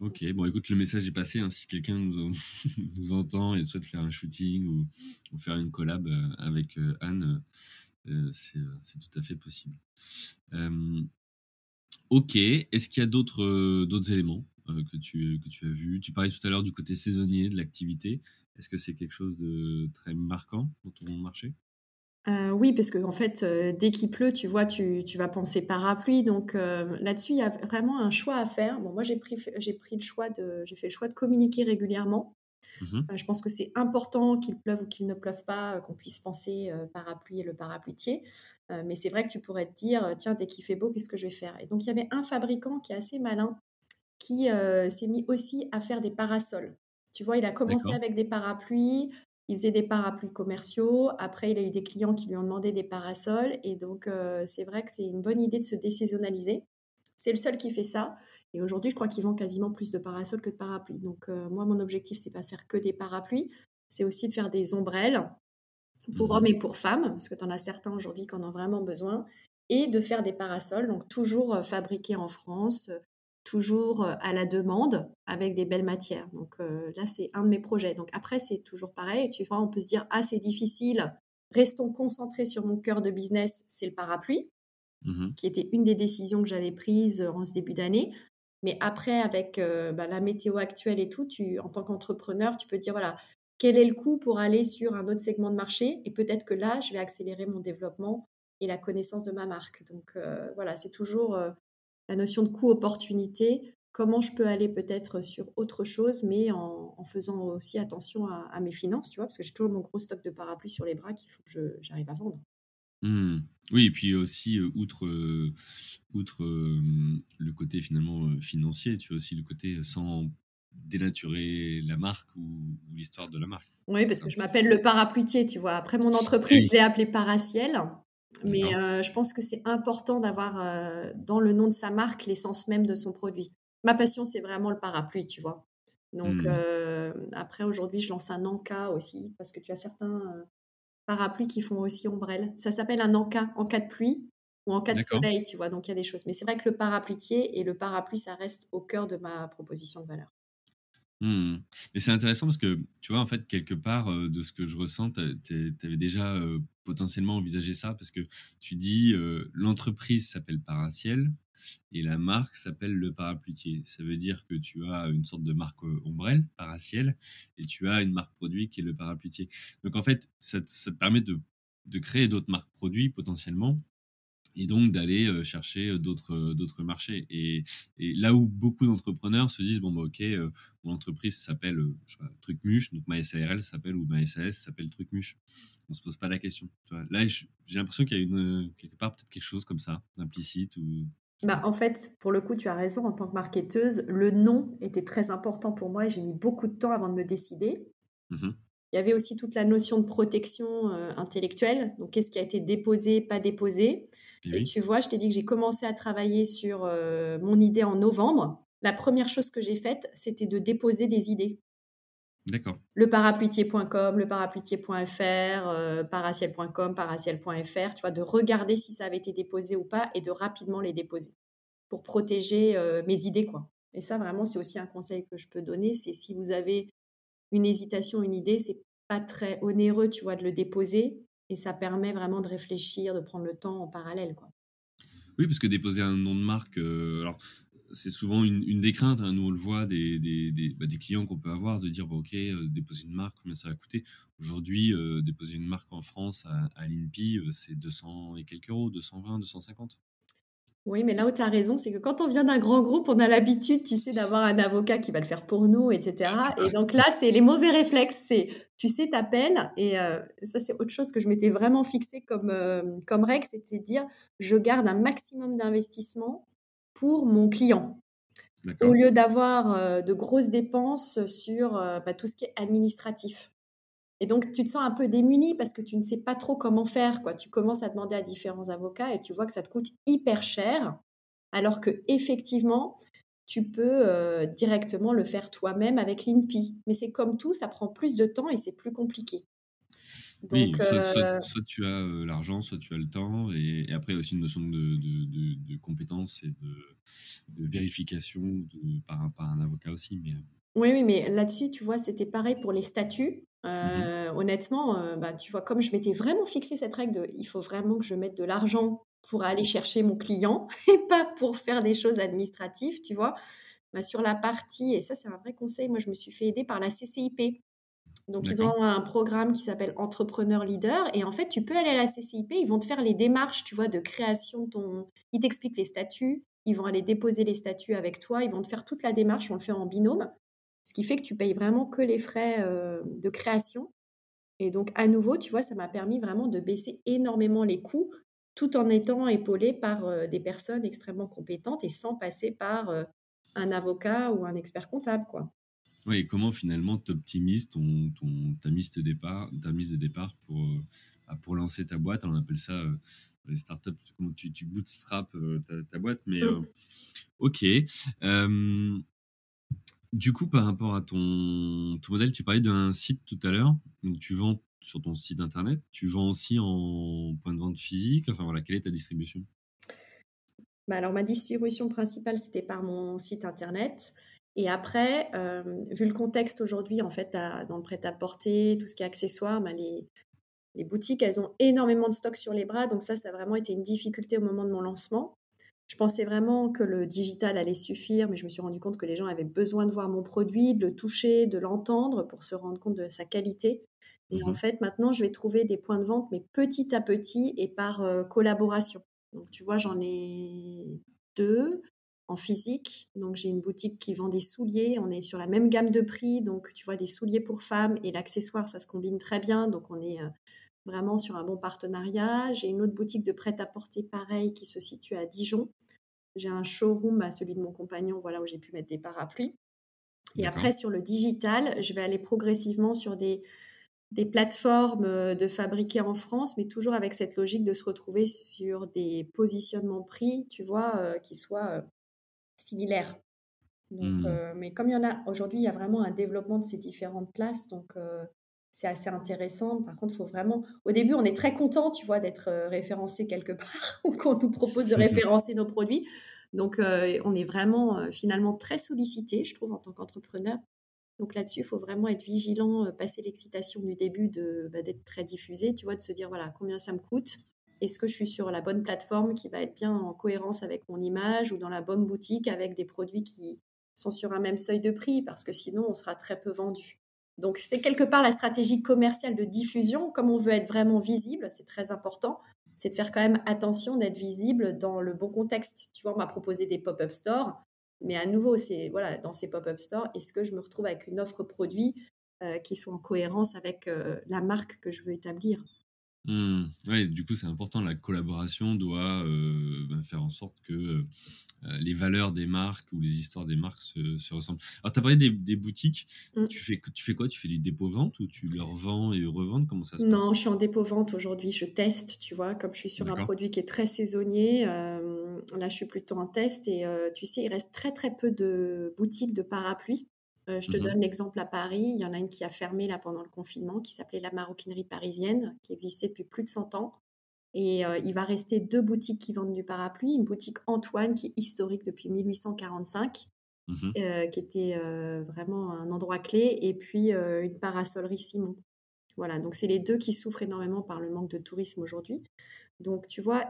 OK, bon écoute, le message est passé, hein, si quelqu'un nous en nous entend et souhaite faire un shooting ou ou faire une collab, avec, Anne, c'est, heu, c'est tout à fait possible. Hem, OK, est-ce qu'il y a d'autres, éléments, que tu que as vus? Tu parlais tout à l'heure du côté saisonnier de l'activité. Est-ce que c'est quelque chose de très marquant dans ton marché? Oui, parce qu'en fait, heu, dès qu'il pleut, tu vois, tu vas penser parapluie donc là-dessus, il y a vraiment un choix à faire. Moi, j'ai pris pris le choix de j'ai fait le choix de communiquer régulièrement. Mmh Heu, je pense que c'est important qu'il pleuve ou qu'il ne pleuve pas, heu, qu'on puisse penser, heu, parapluie et le parapluier. Heu, mais c'est vrai que tu pourrais te dire, «Tiens, dès qu'il fait beau, qu'est-ce que je vais faire?» et donc il y avait un fabricant qui est assez malin qui, s'est mis aussi à faire des parasols. Tu vois, il a commencé avec des parapluies, il faisait des parapluies commerciaux. Après, il a eu des clients qui lui ont demandé des parasols et donc c'est vrai que c'est une bonne idée de se désaisonnaliser. C'est le seul qui fait ça et aujourd'hui, je crois qu'il vend quasiment plus de parasols que de parapluies. Donc heu, moi, mon objectif, c'est pas de faire que des parapluies, c'est aussi de faire des ombrelles pour hommes Mmh et pour femmes, parce que tu en as certains aujourd'hui qui en ont vraiment besoin, et de faire des parasols, donc toujours euh, fabriqués en France, euh, toujours euh, à la demande, avec des belles matières. Donc euh, là, c'est un de mes projets. Donc après, c'est toujours pareil, tu vois, on peut se dire, ah, c'est difficile, restons concentrés sur mon cœur de business, c'est le parapluie, Mmh qui était une des décisions que j'avais prises en ce début d'année. Mais après, avec bah, la météo actuelle et tout, en tant qu'entrepreneur, tu peux dire, voilà, quel est le coût pour aller sur un autre segment de marché? Et peut-être que là, je vais accélérer mon développement et la connaissance de ma marque. Donc voilà, c'est toujours la notion de coût-opportunité. Comment je peux aller peut-être sur autre chose, mais en, faisant aussi attention à, mes finances, tu vois, parce que j'ai toujours mon gros stock de parapluies sur les bras qu'il faut que j'arrive à vendre. Mmh. Oui, et puis aussi, outre, outre le côté finalement financier, tu as aussi le côté sans dénaturer la marque ou, l'histoire de la marque. Oui, parce que je m'appelle le parapluitier, tu vois. Après mon entreprise, je l'ai appelé Paraciel. Mais je pense que c'est important d'avoir dans le nom de sa marque l'essence même de son produit. Ma passion, c'est vraiment le parapluie, tu vois. Donc mmh. après, aujourd'hui, je lance un Anka aussi, parce que tu as certains parapluies qui font aussi ombrelle. Ça s'appelle un Anka, en cas de pluie ou en cas de soleil, tu vois. Donc il y a des choses. Mais c'est vrai que le parapluitier et le parapluie, ça reste au cœur de ma proposition de valeur. Mmh. Mais c'est intéressant parce que, tu vois, en fait, quelque part, de ce que je ressens, tu avais déjà potentiellement envisagé ça parce que tu dis l'entreprise s'appelle Paraciel et la marque s'appelle Le Parapluitier. Ça veut dire que tu as une sorte de marque ombrelle, Paraciel, et tu as une marque produit qui est Le Parapluitier. Donc, en fait, ça, te permet de, de créer d'autres marques produits potentiellement et donc d'aller chercher d'autres d'autres marchés. Et, là où beaucoup d'entrepreneurs se disent bon bah ok, mon entreprise s'appelle Truc Muche, donc ma SARL s'appelle ou ma SAS s'appelle Truc Muche. On se pose pas la question. Là, j'ai l'impression qu'il y a une quelque part peut-être quelque chose comme ça, implicite ou. Bah, en fait, pour le coup, tu as raison. En tant que marketeuse, le nom était très important pour moi et j'ai mis beaucoup de temps avant de me décider. Mmh Il y avait aussi toute la notion de protection intellectuelle. Donc, qu'est-ce qui a été déposé, pas déposé? Et, tu vois, je t'ai dit que j'ai commencé à travailler sur euh, mon idée en novembre. La première chose que j'ai faite, c'était de déposer des idées. D'accord. Le parapluitier.com, le parapluitier.fr, euh, paraciel.com, paraciel.fr, tu vois, de regarder si ça avait été déposé ou pas et de rapidement les déposer pour protéger euh, mes idées, quoi. Et ça, vraiment, c'est aussi un conseil que je peux donner, c'est si vous avez une hésitation, une idée, c'est pas très onéreux, tu vois, de le déposer et ça permet vraiment de réfléchir, de prendre le temps en parallèle. Quoi. Oui, parce que déposer un nom de marque, euh, alors c'est souvent une, des craintes, hein, nous on le voit, des, des, des, bah, des clients qu'on peut avoir, de dire, ok, euh, déposer une marque, combien ça va coûter? Aujourd'hui, euh, déposer une marque en France à, à l'INPI, c'est 200 et quelques euros, 220, 250. Oui, mais là où tu as raison, c'est que quand on vient d'un grand groupe, on a l'habitude, tu sais, d'avoir un avocat qui va le faire pour nous, etc. Et donc là, c'est les mauvais réflexes. C'est, tu sais, t'appelles. Et euh, ça, c'est autre chose que je m'étais vraiment fixé comme, euh, comme règle, c'était de dire, je garde un maximum d'investissement pour mon client. Au lieu d'avoir de grosses dépenses sur bah, tout ce qui est administratif. Et donc, tu te sens un peu démuni parce que tu ne sais pas trop comment faire. Quoi. Tu commences à demander à différents avocats et tu vois que ça te coûte hyper cher, alors que effectivement, tu peux euh, directement le faire toi-même avec l'INPI. Mais c'est comme tout, ça prend plus de temps et c'est plus compliqué. Oui, soit, tu as euh, l'argent, soit tu as le temps, et, après aussi une notion de, de, de, compétence et de, vérification par, par, un avocat aussi. Mais... Euh. Oui, oui, mais là-dessus, tu vois, c'était pareil pour les statuts. Mmh euh, honnêtement, euh, bah, tu vois, comme je m'étais vraiment fixé cette règle de il faut vraiment que je mette de l'argent pour aller chercher mon client et pas pour faire des choses administratives, tu vois. Bah, sur la partie, et ça c'est un vrai conseil, moi je me suis fait aider par la CCIP. Donc ils ont un programme qui s'appelle Entrepreneur Leader et en fait tu peux aller à la CCIP, ils vont te faire les démarches, tu vois, de création de ton... Ils t'expliquent les statuts, ils vont aller déposer les statuts avec toi, ils vont te faire toute la démarche, on le fait en binôme. Ce qui fait que tu payes vraiment que les frais de création. Et donc, à nouveau, tu vois, ça m'a permis vraiment de baisser énormément les coûts tout en étant épaulé par des personnes extrêmement compétentes et sans passer par un avocat ou un expert comptable, quoi. Oui, et comment finalement tu optimises ton, ton, ta, mise de départ, ta mise de départ pour, bah, pour lancer ta boîte? On appelle ça les startups, comment tu, tu bootstrap ta, boîte, mais mmh. ok. Du coup, par rapport à ton, modèle, tu parlais d'un site tout à l'heure. Tu vends sur ton site internet. Tu vends aussi en point de vente physique? Enfin, voilà, quelle est ta distribution? Bah alors, ma distribution principale, c'était par mon site internet. Et après, euh, vu le contexte aujourd'hui, en fait, dans le prêt-à-porter, tout ce qui est accessoires, bah, les, les boutiques, elles ont énormément de stock sur les bras. Donc ça, ça a vraiment été une difficulté au moment de mon lancement. Je pensais vraiment que le digital allait suffire, mais je me suis rendu compte que les gens avaient besoin de voir mon produit, de le toucher, de l'entendre pour se rendre compte de sa qualité. Et en Mmh fait, maintenant, je vais trouver des points de vente, mais petit à petit et par euh, collaboration. Donc, tu vois, j'en ai deux en physique. Donc, j'ai une boutique qui vend des souliers. On est sur la même gamme de prix. Donc, tu vois, des souliers pour femmes et l'accessoire, ça se combine très bien. Donc, on est euh, vraiment sur un bon partenariat. J'ai une autre boutique de prêt-à-porter pareil qui se situe à Dijon. J'ai un showroom, bah, celui de mon compagnon, voilà, où j'ai pu mettre des parapluies. Et après, sur le digital, je vais aller progressivement sur des, des plateformes euh, de fabriquer en France, mais toujours avec cette logique de se retrouver sur des positionnements prix, tu vois, euh, qui soient similaires. Donc, Mmh. euh, mais comme il y en a aujourd'hui, il y a vraiment un développement de ces différentes places, donc euh, c'est assez intéressant. Par contre, il faut vraiment. Au début, on est très content, tu vois, d'être référencé quelque part, ou qu'on nous propose de référencer nos produits. Donc, euh, on est vraiment finalement très sollicité, je trouve, en tant qu'entrepreneur. Donc là-dessus, il faut vraiment être vigilant, passer l'excitation du début de, bah, d'être très diffusé, tu vois, de se dire, voilà, combien ça me coûte Est-ce que je suis sur la bonne plateforme qui va être bien en cohérence avec mon image ou dans la bonne boutique avec des produits qui sont sur un même seuil de prix? Parce que sinon, on sera très peu vendu. Donc c'est quelque part la stratégie commerciale de diffusion. Comme on veut être vraiment visible, c'est très important, c'est de faire quand même attention d'être visible dans le bon contexte. Tu vois, on m'a proposé des pop-up stores. Mais à nouveau, c'est voilà, dans ces pop-up stores, est-ce que je me retrouve avec une offre produit euh, qui soit en cohérence avec euh, la marque que je veux établir? Mmh. Ouais, du coup, c'est important. La collaboration doit euh, bah, faire en sorte que euh, les valeurs des marques ou les histoires des marques se, se ressemblent. Alors, tu as parlé des, des boutiques. Mm. Tu fais, tu fais quoi? Tu fais du dépôt-vente ou tu leur vends et revends? Comment ça se passe? Non, je suis en dépôt-vente aujourd'hui. Je teste, tu vois, comme je suis sur un produit qui est très saisonnier. euh, là, je suis plutôt en test et tu sais, il reste très très peu de boutiques de parapluies. Euh, je te Mhm. donne l'exemple à Paris. Il y en a une qui a fermé là pendant le confinement, qui s'appelait la Maroquinerie Parisienne, qui existait depuis plus de 100 ans. Et euh, il va rester deux boutiques qui vendent du parapluie. Une boutique Antoine, qui est historique depuis 1845, Mhm. euh, qui était vraiment un endroit clé, et puis une parasolerie Simon. Voilà, donc c'est les deux qui souffrent énormément par le manque de tourisme aujourd'hui. Donc tu vois,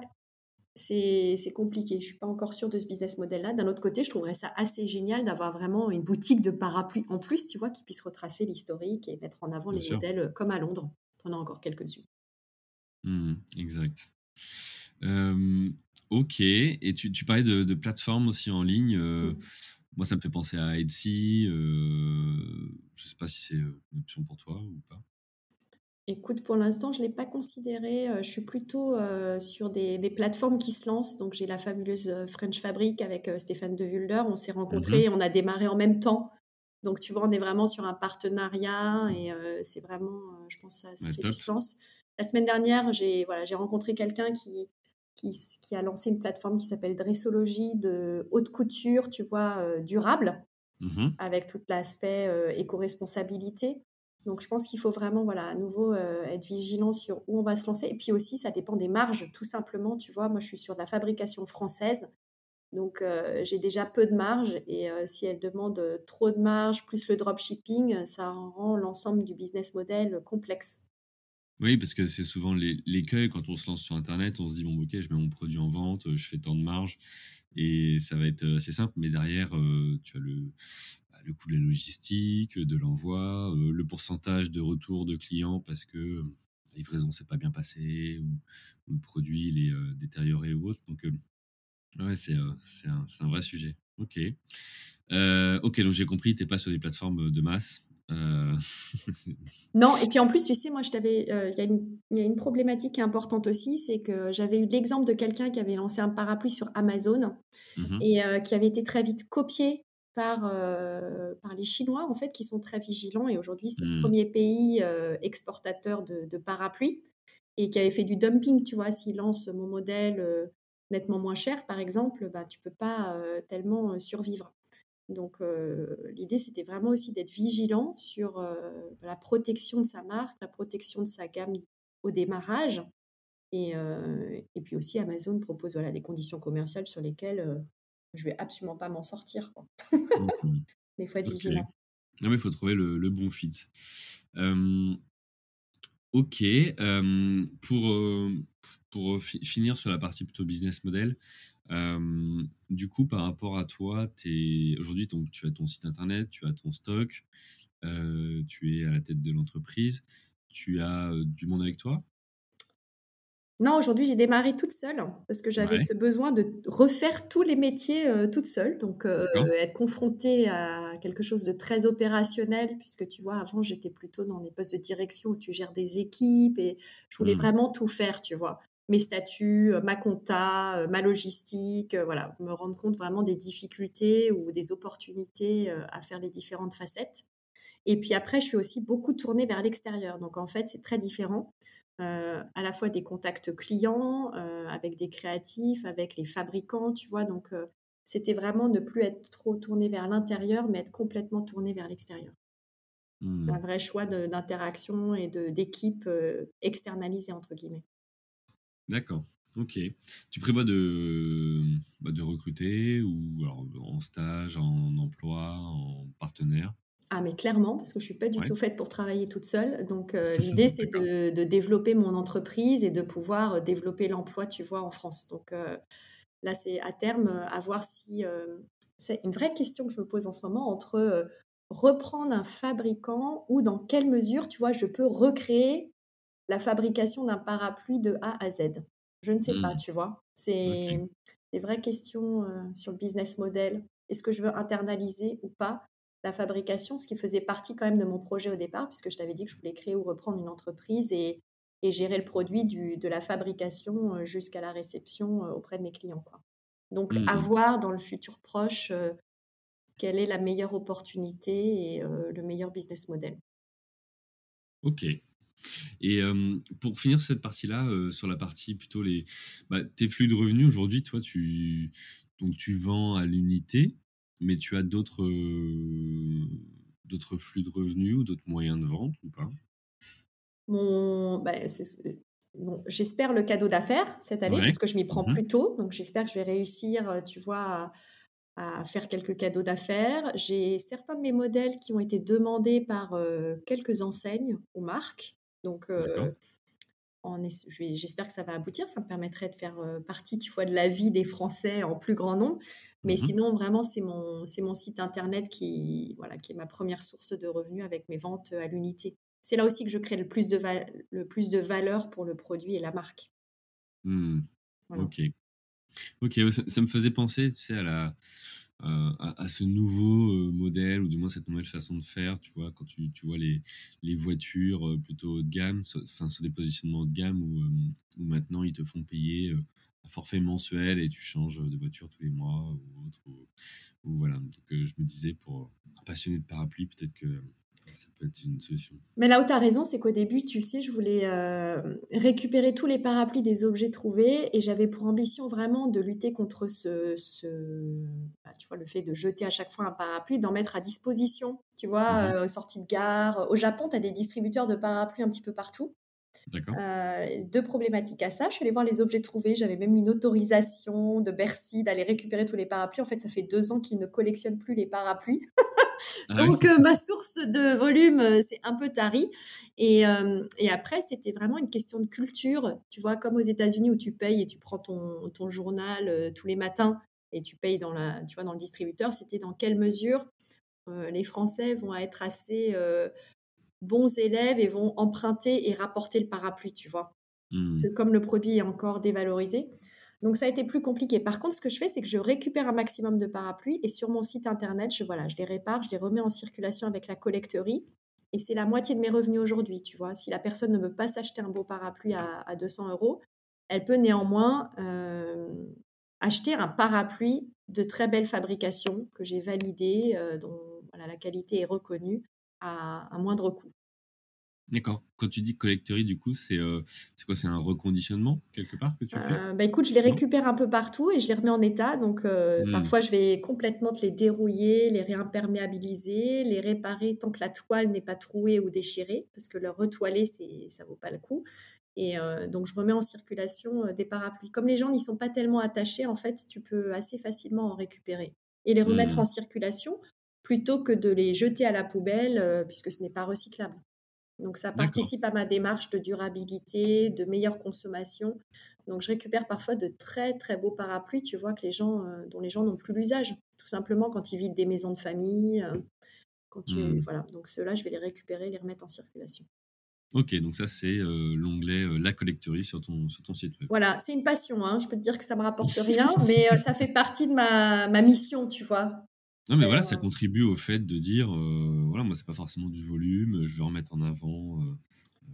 c'est compliqué. Je suis pas encore sûre de ce business model-là. D'un autre côté, je trouverais ça assez génial d'avoir vraiment une boutique de parapluies en plus, tu vois, qui puisse retracer l'historique et mettre en avant Bien les sûr. modèles euh, comme à Londres. On a encore quelques-unes. Mhm. Exact. Euh, ok. Et tu, tu parlais de, de plateformes aussi en ligne. euh, moi, ça me fait penser à Etsy. euh, je sais pas si c'est une option pour toi ou pas. Écoute, pour l'instant, je ne l'ai pas considéré. Euh, Je suis plutôt euh, sur des, des plateformes qui se lancent. Donc, j'ai la fabuleuse euh, French Fabric avec euh, Stéphane De Vulder. On s'est rencontrés, on a démarré en même temps. Donc, tu vois, on est vraiment sur un partenariat et euh, c'est vraiment, je pense, ça, ça fait top. du sens. La semaine dernière, j'ai voilà, rencontré quelqu'un qui, qui, qui a lancé une plateforme qui s'appelle Dressologie de haute couture, tu vois, durable Mhm. avec tout l'aspect éco-responsabilité. Donc, je pense qu'il faut vraiment, voilà, à nouveau, euh, être vigilant sur où on va se lancer. Et puis aussi, ça dépend des marges, tout simplement. Tu vois, moi, je suis sur de la fabrication française. Donc, euh, j'ai déjà peu de marge. Et euh, si elle demande trop de marge, plus le dropshipping, ça rend l'ensemble du business model complexe. Oui, parce que c'est souvent l'écueil quand on se lance sur Internet. On se dit, bon, ok, je mets mon produit en vente, je fais tant de marge et ça va être assez simple. Mais derrière, tu as le, le coût de la logistique, de l'envoi, euh, le pourcentage de retour de clients parce que euh, la livraison s'est pas bien passée ou, ou le produit il est euh, détérioré ou autre. Donc, ouais, c'est un, un vrai sujet. Ok. Ok, donc j'ai compris, tu n'es pas sur des plateformes de masse. Euh, Non, et puis en plus, tu sais, moi, je t'avais, euh, il y, a une- il y a une problématique qui est importante aussi, c'est que j'avais eu l'exemple de quelqu'un qui avait lancé un parapluie sur Amazon mhm. et euh, qui avait été très vite copié par, euh, par les Chinois, en fait, qui sont très vigilants. Et aujourd'hui, c'est le Mm. premier pays euh, exportateur de, de parapluies et qui avait fait du dumping. Tu vois, s'il lance mon modèle euh, nettement moins cher, par exemple, bah, tu peux pas euh, tellement euh, survivre. Donc, euh, l'idée, c'était vraiment aussi d'être vigilant sur la protection de sa marque, la protection de sa gamme au démarrage. Et, et puis aussi, Amazon propose voilà, des conditions commerciales sur lesquelles je vais absolument pas m'en sortir. quoi. Mhm. Mais il faut être vigilant. Non, mais il faut trouver le, le bon fit. Euh, ok. euh, pour, euh, pour fi- finir sur la partie plutôt business model, du coup, par rapport à toi, aujourd'hui, tu as ton site internet, tu as ton stock, tu es à la tête de l'entreprise, tu as du monde avec toi? Non, aujourd'hui, j'ai démarré toute seule parce que j'avais ce besoin de refaire tous les métiers toute seule. Donc, être confrontée à quelque chose de très opérationnel, puisque tu vois, avant, j'étais plutôt dans les postes de direction où tu gères des équipes et je voulais mmh. vraiment tout faire, tu vois. Mes statuts, ma compta, ma logistique, voilà, me rendre compte vraiment des difficultés ou des opportunités à faire les différentes facettes. Et puis après, je suis aussi beaucoup tournée vers l'extérieur. Donc, en fait, c'est très différent. Euh, à la fois des contacts clients, euh, avec des créatifs, avec les fabricants, tu vois. Donc, euh, c'était vraiment ne plus être trop tourné vers l'intérieur, mais être complètement tourné vers l'extérieur. Mmh. Un vrai choix d'interaction et d'équipe externalisée, entre guillemets. D'accord. Ok. Tu prévois de, bah, de recruter ou alors, en stage, en emploi, en partenaire? Ah, mais clairement, parce que je suis pas du tout faite pour travailler toute seule. Donc, euh, l'idée, c'est de, développer mon entreprise et de pouvoir euh, développer l'emploi, tu vois, en France. Donc, euh, là, c'est à terme à voir si. c'est une vraie question que je me pose en ce moment entre reprendre un fabricant ou dans quelle mesure, tu vois, je peux recréer la fabrication d'un parapluie de A à Z. Je ne sais pas, mmh. tu vois. C'est des vraies questions sur le business model. Est-ce que je veux internaliser ou pas? La fabrication, ce qui faisait partie quand même de mon projet au départ, puisque je t'avais dit que je voulais créer ou reprendre une entreprise et, gérer le produit du, de la fabrication euh, jusqu'à la réception euh, auprès de mes clients. Quoi. Donc, avoir à mmh voir dans le futur proche euh, quelle est la meilleure opportunité et le meilleur business model. Ok. Et pour finir cette partie-là, sur la partie plutôt les bah, tes flux de revenus aujourd'hui, toi, tu donc tu vends à l'unité. Mais tu as d'autres d'autres flux de revenus ou d'autres moyens de vente ou pas? Mon, bah, j'espère le cadeau d'affaires cette année parce que je m'y prends mmh plus tôt. Donc j'espère que je vais réussir, tu vois, à, faire quelques cadeaux d'affaires. J'ai certains de mes modèles qui ont été demandés par quelques enseignes ou marques. Donc j'espère que ça va aboutir. Ça me permettrait de faire partie, tu vois, de la vie des Français en plus grand nombre. Mais mmh sinon, vraiment, c'est mon, mon site internet qui, voilà, qui est ma première source de revenus avec mes ventes à l'unité. C'est là aussi que je crée le plus de, le plus de valeur pour le produit et la marque. Mmh. Ok. Ok, ça, me faisait penser, tu sais, à la, à, ce nouveau modèle, ou du moins cette nouvelle façon de faire, tu vois, quand tu, tu vois les, les voitures plutôt haut de gamme, enfin sur des positionnements haut de gamme où, où maintenant ils te font payer forfait mensuel et tu changes de voiture tous les mois ou autre. Ou, voilà. Donc, euh, je me disais, pour un passionné de parapluie, peut-être que ça peut être une solution. Mais là où tu as raison, c'est qu'au début, tu sais, je voulais euh, récupérer tous les parapluies des objets trouvés et j'avais pour ambition vraiment de lutter contre ce, ce bah, tu vois, le fait de jeter à chaque fois un parapluie, d'en mettre à disposition, tu vois, mmh euh, sortie de gare. Au Japon, tu as des distributeurs de parapluies un petit peu partout. Euh, deux problématiques à ça. Je suis allée voir les objets trouvés. J'avais même une autorisation de Bercy d'aller récupérer tous les parapluies. En fait, ça fait deux ans qu'ils ne collectionnent plus les parapluies. Ah Donc, euh, ma source de volume, euh, c'est un peu tari. Et, et après, c'était vraiment une question de culture. Tu vois, comme aux États-Unis où tu payes et tu prends ton, ton journal tous les matins et tu payes dans, la, tu vois, dans le distributeur, c'était dans quelle mesure les Français vont être assez bons élèves et vont emprunter et rapporter le parapluie, tu vois. Mmh. comme le produit est encore dévalorisé. Donc ça a été plus compliqué. Par contre, ce que je fais, c'est que je récupère un maximum de parapluies et sur mon site internet, je, voilà, je les répare, je les remets en circulation avec la collecterie. Et c'est la moitié de mes revenus aujourd'hui, tu vois. Si la personne ne veut pas s'acheter un beau parapluie à, 200 euros, elle peut néanmoins euh, acheter un parapluie de très belle fabrication que j'ai validé, euh, dont voilà, la qualité est reconnue à un moindre coût. D'accord. Quand tu dis collecterie, du coup, c'est euh, quoi? C'est un reconditionnement quelque part que tu fais? Euh, bah Écoute, je les récupère un peu partout et je les remets en état. Donc, euh, mmh. parfois, je vais complètement te les dérouiller, les réimperméabiliser, les réparer tant que la toile n'est pas trouée ou déchirée, parce que le retoiler, ça vaut pas le coup. Et donc, je remets en circulation des parapluies. Comme les gens n'y sont pas tellement attachés, en fait, tu peux assez facilement en récupérer et les remettre mmh. en circulation plutôt que de les jeter à la poubelle, puisque ce n'est pas recyclable. Donc ça participe à ma démarche de durabilité, de meilleure consommation. Donc je récupère parfois de très très beaux parapluies, tu vois, que les gens, euh, dont les gens n'ont plus l'usage. Tout simplement quand ils vident des maisons de famille. euh, quand tu, Mmh. voilà. Donc ceux-là, je vais les récupérer, les remettre en circulation. Ok, donc ça, c'est euh, l'onglet euh, La Collectory sur ton, sur ton site web. Voilà, c'est une passion. hein. Je peux te dire que ça me rapporte rien, mais euh, ça fait partie de ma, ma mission, tu vois. Non, mais voilà, Euh, ça contribue au fait de dire, euh, voilà, moi, c'est pas forcément du volume, je veux remettre en avant, euh,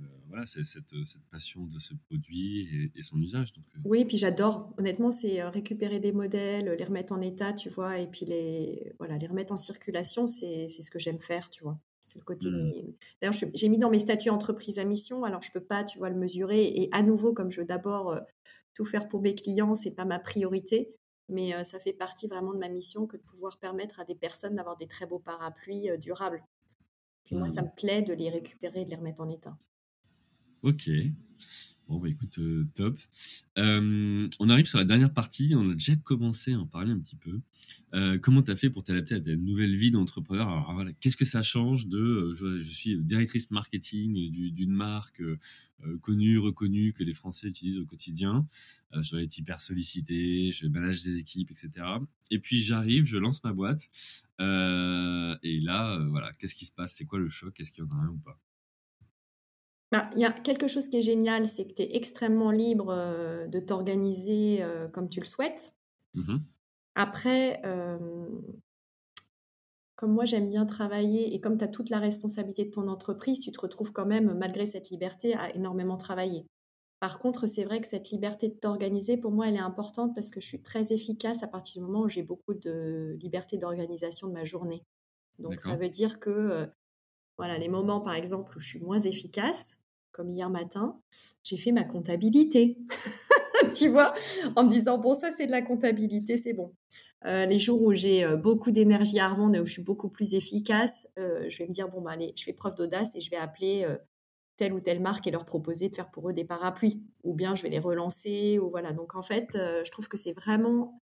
euh, voilà, c'est cette, cette passion de ce produit et, et son usage. Donc, euh, Oui, puis j'adore. Honnêtement, c'est euh, récupérer des modèles, les remettre en état, tu vois, et puis les, voilà, les remettre en circulation, c'est, ce que j'aime faire, tu vois. C'est le côté. Mi- D'ailleurs, j'ai mis dans mes statuts entreprise à mission, alors je peux pas, tu vois, le mesurer. Et à nouveau, comme je veux d'abord euh, tout faire pour mes clients, c'est pas ma priorité, mais euh, ça fait partie vraiment de ma mission que de pouvoir permettre à des personnes d'avoir des très beaux parapluies euh, durables. Puis moi, ça Hmm. me plaît de les récupérer et de les remettre en état. Ok. Bon, bah écoute, euh, top. Euh, on arrive sur la dernière partie. On a déjà commencé à en parler un petit peu. Euh, comment tu as fait pour t'adapter à ta nouvelle vie d'entrepreneur? Alors qu'est-ce que ça change de je, suis directrice marketing du- d'une marque euh, euh, connue, reconnue que les Français utilisent au quotidien? Je dois être hyper sollicité, je manage des équipes, etc. Et puis j'arrive, je lance ma boîte. Et là, voilà, qu'est-ce qui se passe? C'est quoi le choc? Est-ce qu'il y en a un ou pas? Bah, il y a quelque chose qui est génial, c'est que tu es extrêmement libre euh, de t'organiser euh, comme tu le souhaites. Mhm. Après, euh, comme moi j'aime bien travailler et comme tu as toute la responsabilité de ton entreprise, tu te retrouves quand même, malgré cette liberté, à énormément travailler. Par contre, c'est vrai que cette liberté de t'organiser, pour moi, elle est importante parce que je suis très efficace à partir du moment où j'ai beaucoup de liberté d'organisation de ma journée. Donc, ça veut dire que voilà, les moments, par exemple, où je suis moins efficace, comme hier matin, j'ai fait ma comptabilité. tu vois, en me disant, bon, ça, c'est de la comptabilité, c'est bon. Euh, les jours où j'ai euh, beaucoup d'énergie à revendre et où je suis beaucoup plus efficace, euh, je vais me dire, bon, bah, allez, je fais preuve d'audace et je vais appeler telle ou telle marque et leur proposer de faire pour eux des parapluies. Ou bien je vais les relancer. Ou voilà. Donc, en fait, je trouve que c'est vraiment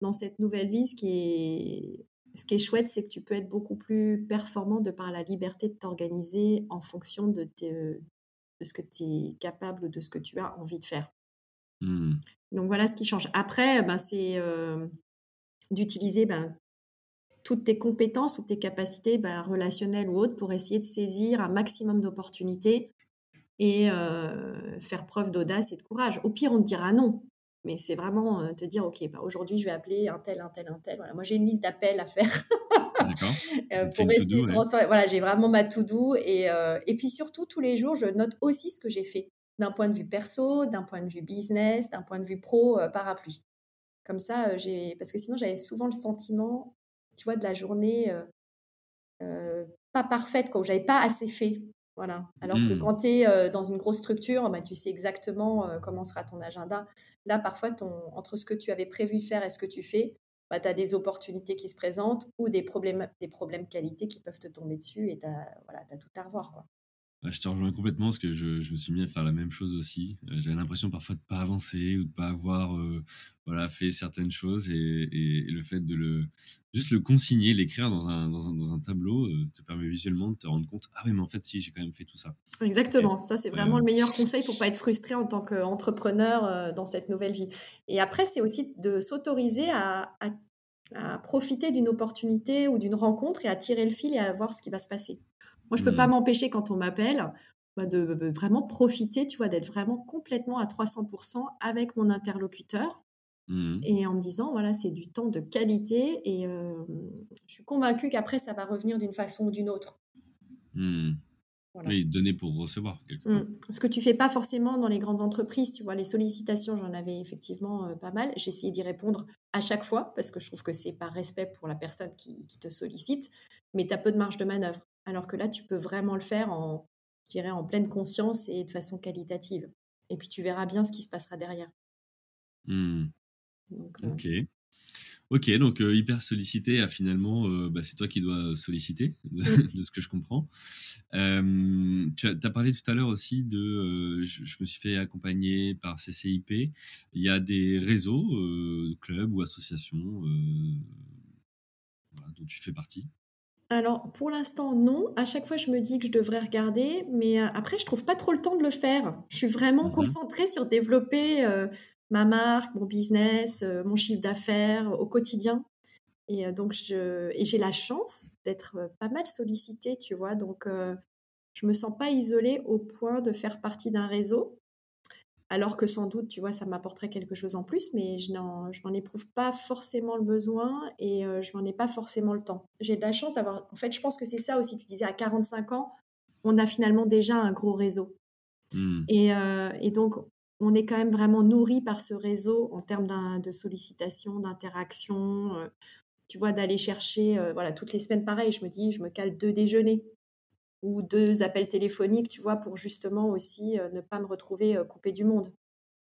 dans cette nouvelle vie, ce qui est chouette, c'est que tu peux être beaucoup plus performant de par la liberté de t'organiser en fonction de, tes- de ce que tu es capable ou de ce que tu as envie de faire. Hmm. Donc voilà ce qui change. Après, ben, c'est euh, d'utiliser ben, toutes tes compétences ou tes capacités ben, relationnelles ou autres pour essayer de saisir un maximum d'opportunités et euh, faire preuve d'audace et de courage. Au pire, on te dira non. Mais c'est vraiment euh, te dire, OK, bah, aujourd'hui, je vais appeler un tel, un tel, un tel. Voilà. Moi, j'ai une liste d'appels à faire Euh, pour essayer de ouais. Voilà, j'ai vraiment ma to-do. Et, euh, et puis surtout, tous les jours, je note aussi ce que j'ai fait d'un point de vue perso, d'un point de vue business, d'un point de vue pro, euh, parapluie. Comme ça, euh, j'ai... parce que sinon, j'avais souvent le sentiment, tu vois, de la journée euh, pas parfaite, quoi, où j'avais pas assez fait. Voilà. Alors que Hmm. quand tu es dans une grosse structure, bah, tu sais exactement comment sera ton agenda. Là, parfois, ton, entre ce que tu avais prévu de faire et ce que tu fais, bah, tu as des opportunités qui se présentent ou des problèmes, des problèmes qualité qui peuvent te tomber dessus et tu as, tout à revoir. Ouais, je te rejoins complètement parce que je, je me suis mis à faire la même chose aussi. Euh, J'avais l'impression parfois de pas avancer ou de pas avoir euh, voilà, fait certaines choses et, et- et le fait de le juste le consigner, l'écrire dans un, dans un, dans un tableau euh, te permet visuellement de te rendre compte ah oui mais en fait si j'ai quand même fait tout ça. Exactement, ça c'est vraiment Euh, le meilleur conseil pour pas être frustré en tant qu'entrepreneur dans cette nouvelle vie. Et après, c'est aussi de s'autoriser à, à- à profiter d'une opportunité ou d'une rencontre et à tirer le fil et à voir ce qui va se passer. Moi, je peux pas hmm. m'empêcher quand on m'appelle bah, de, de vraiment profiter, tu vois, d'être vraiment complètement à 300% avec mon interlocuteur Hmm. et en me disant, voilà, c'est du temps de qualité et euh, je suis convaincue qu'après, ça va revenir d'une façon ou d'une autre. Voilà. Oui, donner pour recevoir quelque part. Ce que tu fais pas forcément dans les grandes entreprises, tu vois, les sollicitations, j'en avais effectivement euh, pas mal. J'ai essayé d'y répondre à chaque fois parce que je trouve que c'est par respect pour la personne qui, qui te sollicite, mais tu as peu de marge de manœuvre. Alors que là, tu peux vraiment le faire en, je dirais, en pleine conscience et de façon qualitative. Et puis tu verras bien ce qui se passera derrière. Donc, euh, Ok. Ok, donc euh, hyper sollicité, finalement, euh, bah, c'est toi qui dois solliciter, de, Mm. de ce que je comprends. Euh, tu as, parlé tout à l'heure aussi de, je, je me suis fait accompagner par CCIP. Il y a des réseaux, clubs ou associations voilà, dont tu fais partie? Alors, pour l'instant, non. À chaque fois, je me dis que je devrais regarder, mais euh, après, je trouve pas trop le temps de le faire. Je suis vraiment Mmh concentrée sur développer euh, ma marque, mon business, euh, mon chiffre d'affaires au quotidien. Et euh, donc, je, et j'ai la chance d'être pas mal sollicitée, tu vois. Donc, je me sens pas isolée au point de faire partie d'un réseau. Alors que sans doute, tu vois, ça m'apporterait quelque chose en plus, mais je n'en, je n'en éprouve pas forcément le besoin et euh, je n'en ai pas forcément le temps. J'ai de la chance d'avoir... En fait, je pense que c'est ça aussi, tu disais, à 45 ans, on a finalement déjà un gros réseau. Mmh. Et, euh, et donc, on est quand même vraiment nourri par ce réseau en termes de sollicitation, d'interaction. euh, tu vois, d'aller chercher, euh, voilà, toutes les semaines, pareil, je me dis, je me cale deux déjeuners ou deux appels téléphoniques, tu vois, pour justement aussi euh, ne pas me retrouver euh, coupée du monde.